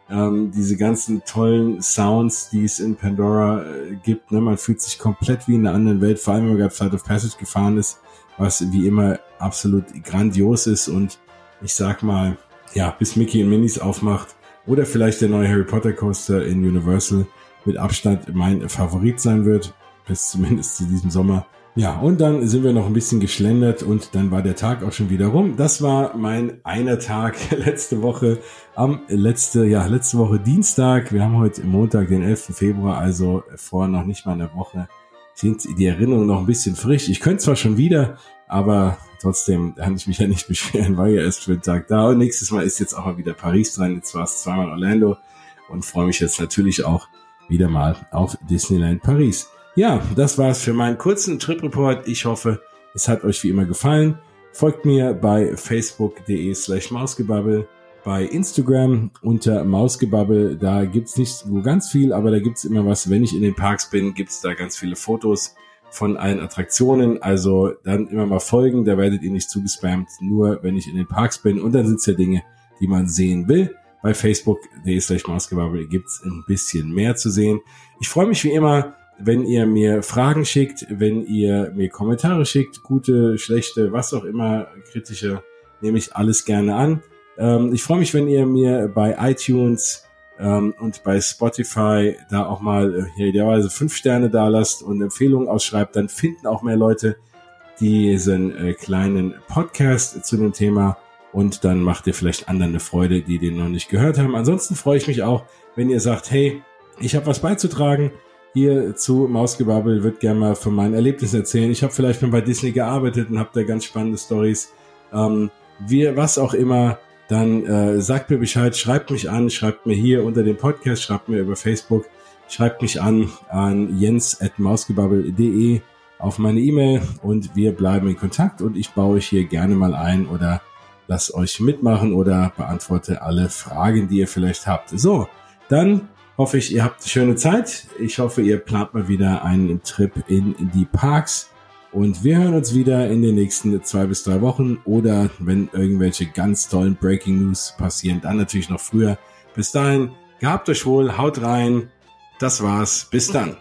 A: ähm, diese ganzen tollen Sounds, die es in Pandora äh, gibt. Ne? Man fühlt sich komplett wie in einer anderen Welt, vor allem wenn man gerade Flight of Passage gefahren ist, was wie immer absolut grandios ist und ich sag mal, ja, bis Mickey und Minis aufmacht oder vielleicht der neue Harry Potter Coaster in Universal mit Abstand mein Favorit sein wird, bis zumindest zu diesem Sommer. Ja, und dann sind wir noch ein bisschen geschlendert und dann war der Tag auch schon wieder rum. Das war mein einer Tag letzte Woche am letzte, ja, letzte Woche Dienstag. Wir haben heute Montag, den 11. Februar, also vor noch nicht mal einer Woche sind die Erinnerungen noch ein bisschen frisch. Ich könnte zwar schon wieder, aber trotzdem kann ich mich ja nicht beschweren, war ja erst für den Tag da. Und nächstes Mal ist jetzt auch mal wieder Paris dran. Jetzt war es zweimal Orlando und freue mich jetzt natürlich auch wieder mal auf Disneyland Paris. Ja, das war's für meinen kurzen Trip Report. Ich hoffe, es hat euch wie immer gefallen. Folgt mir bei facebook.de slash mausgebabbel, bei Instagram unter mausgebabbel. Da gibt's nicht so ganz viel, aber da gibt's immer was. Wenn ich in den Parks bin, gibt's da ganz viele Fotos von allen Attraktionen. Also dann immer mal folgen, da werdet ihr nicht zugespammt, nur wenn ich in den Parks bin. Und dann sind's ja Dinge, die man sehen will. Bei facebook.de slash mausgebabbel gibt's ein bisschen mehr zu sehen. Ich freue mich wie immer wenn ihr mir Fragen schickt, wenn ihr mir Kommentare schickt, gute, schlechte, was auch immer, kritische, nehme ich alles gerne an. Ähm, ich freue mich, wenn ihr mir bei iTunes ähm, und bei Spotify da auch mal äh, idealerweise fünf Sterne da lasst und Empfehlungen ausschreibt, dann finden auch mehr Leute diesen äh, kleinen Podcast zu dem Thema und dann macht ihr vielleicht anderen eine Freude, die den noch nicht gehört haben. Ansonsten freue ich mich auch, wenn ihr sagt, hey, ich habe was beizutragen, hier zu Mausgebabbel wird gerne mal von meinen Erlebnissen erzählen. Ich habe vielleicht mal bei Disney gearbeitet und habe da ganz spannende Stories. Ähm, wir, was auch immer, dann äh, sagt mir Bescheid, schreibt mich an, schreibt mir hier unter dem Podcast, schreibt mir über Facebook, schreibt mich an an jens@mausgebabbel.de auf meine E-Mail und wir bleiben in Kontakt und ich baue euch hier gerne mal ein oder lass euch mitmachen oder beantworte alle Fragen, die ihr vielleicht habt. So, dann hoffe ich, ihr habt eine schöne Zeit. Ich hoffe, ihr plant mal wieder einen Trip in die Parks. Und wir hören uns wieder in den nächsten zwei bis drei Wochen oder wenn irgendwelche ganz tollen Breaking News passieren, dann natürlich noch früher. Bis dahin, gehabt euch wohl, haut rein. Das war's. Bis dann.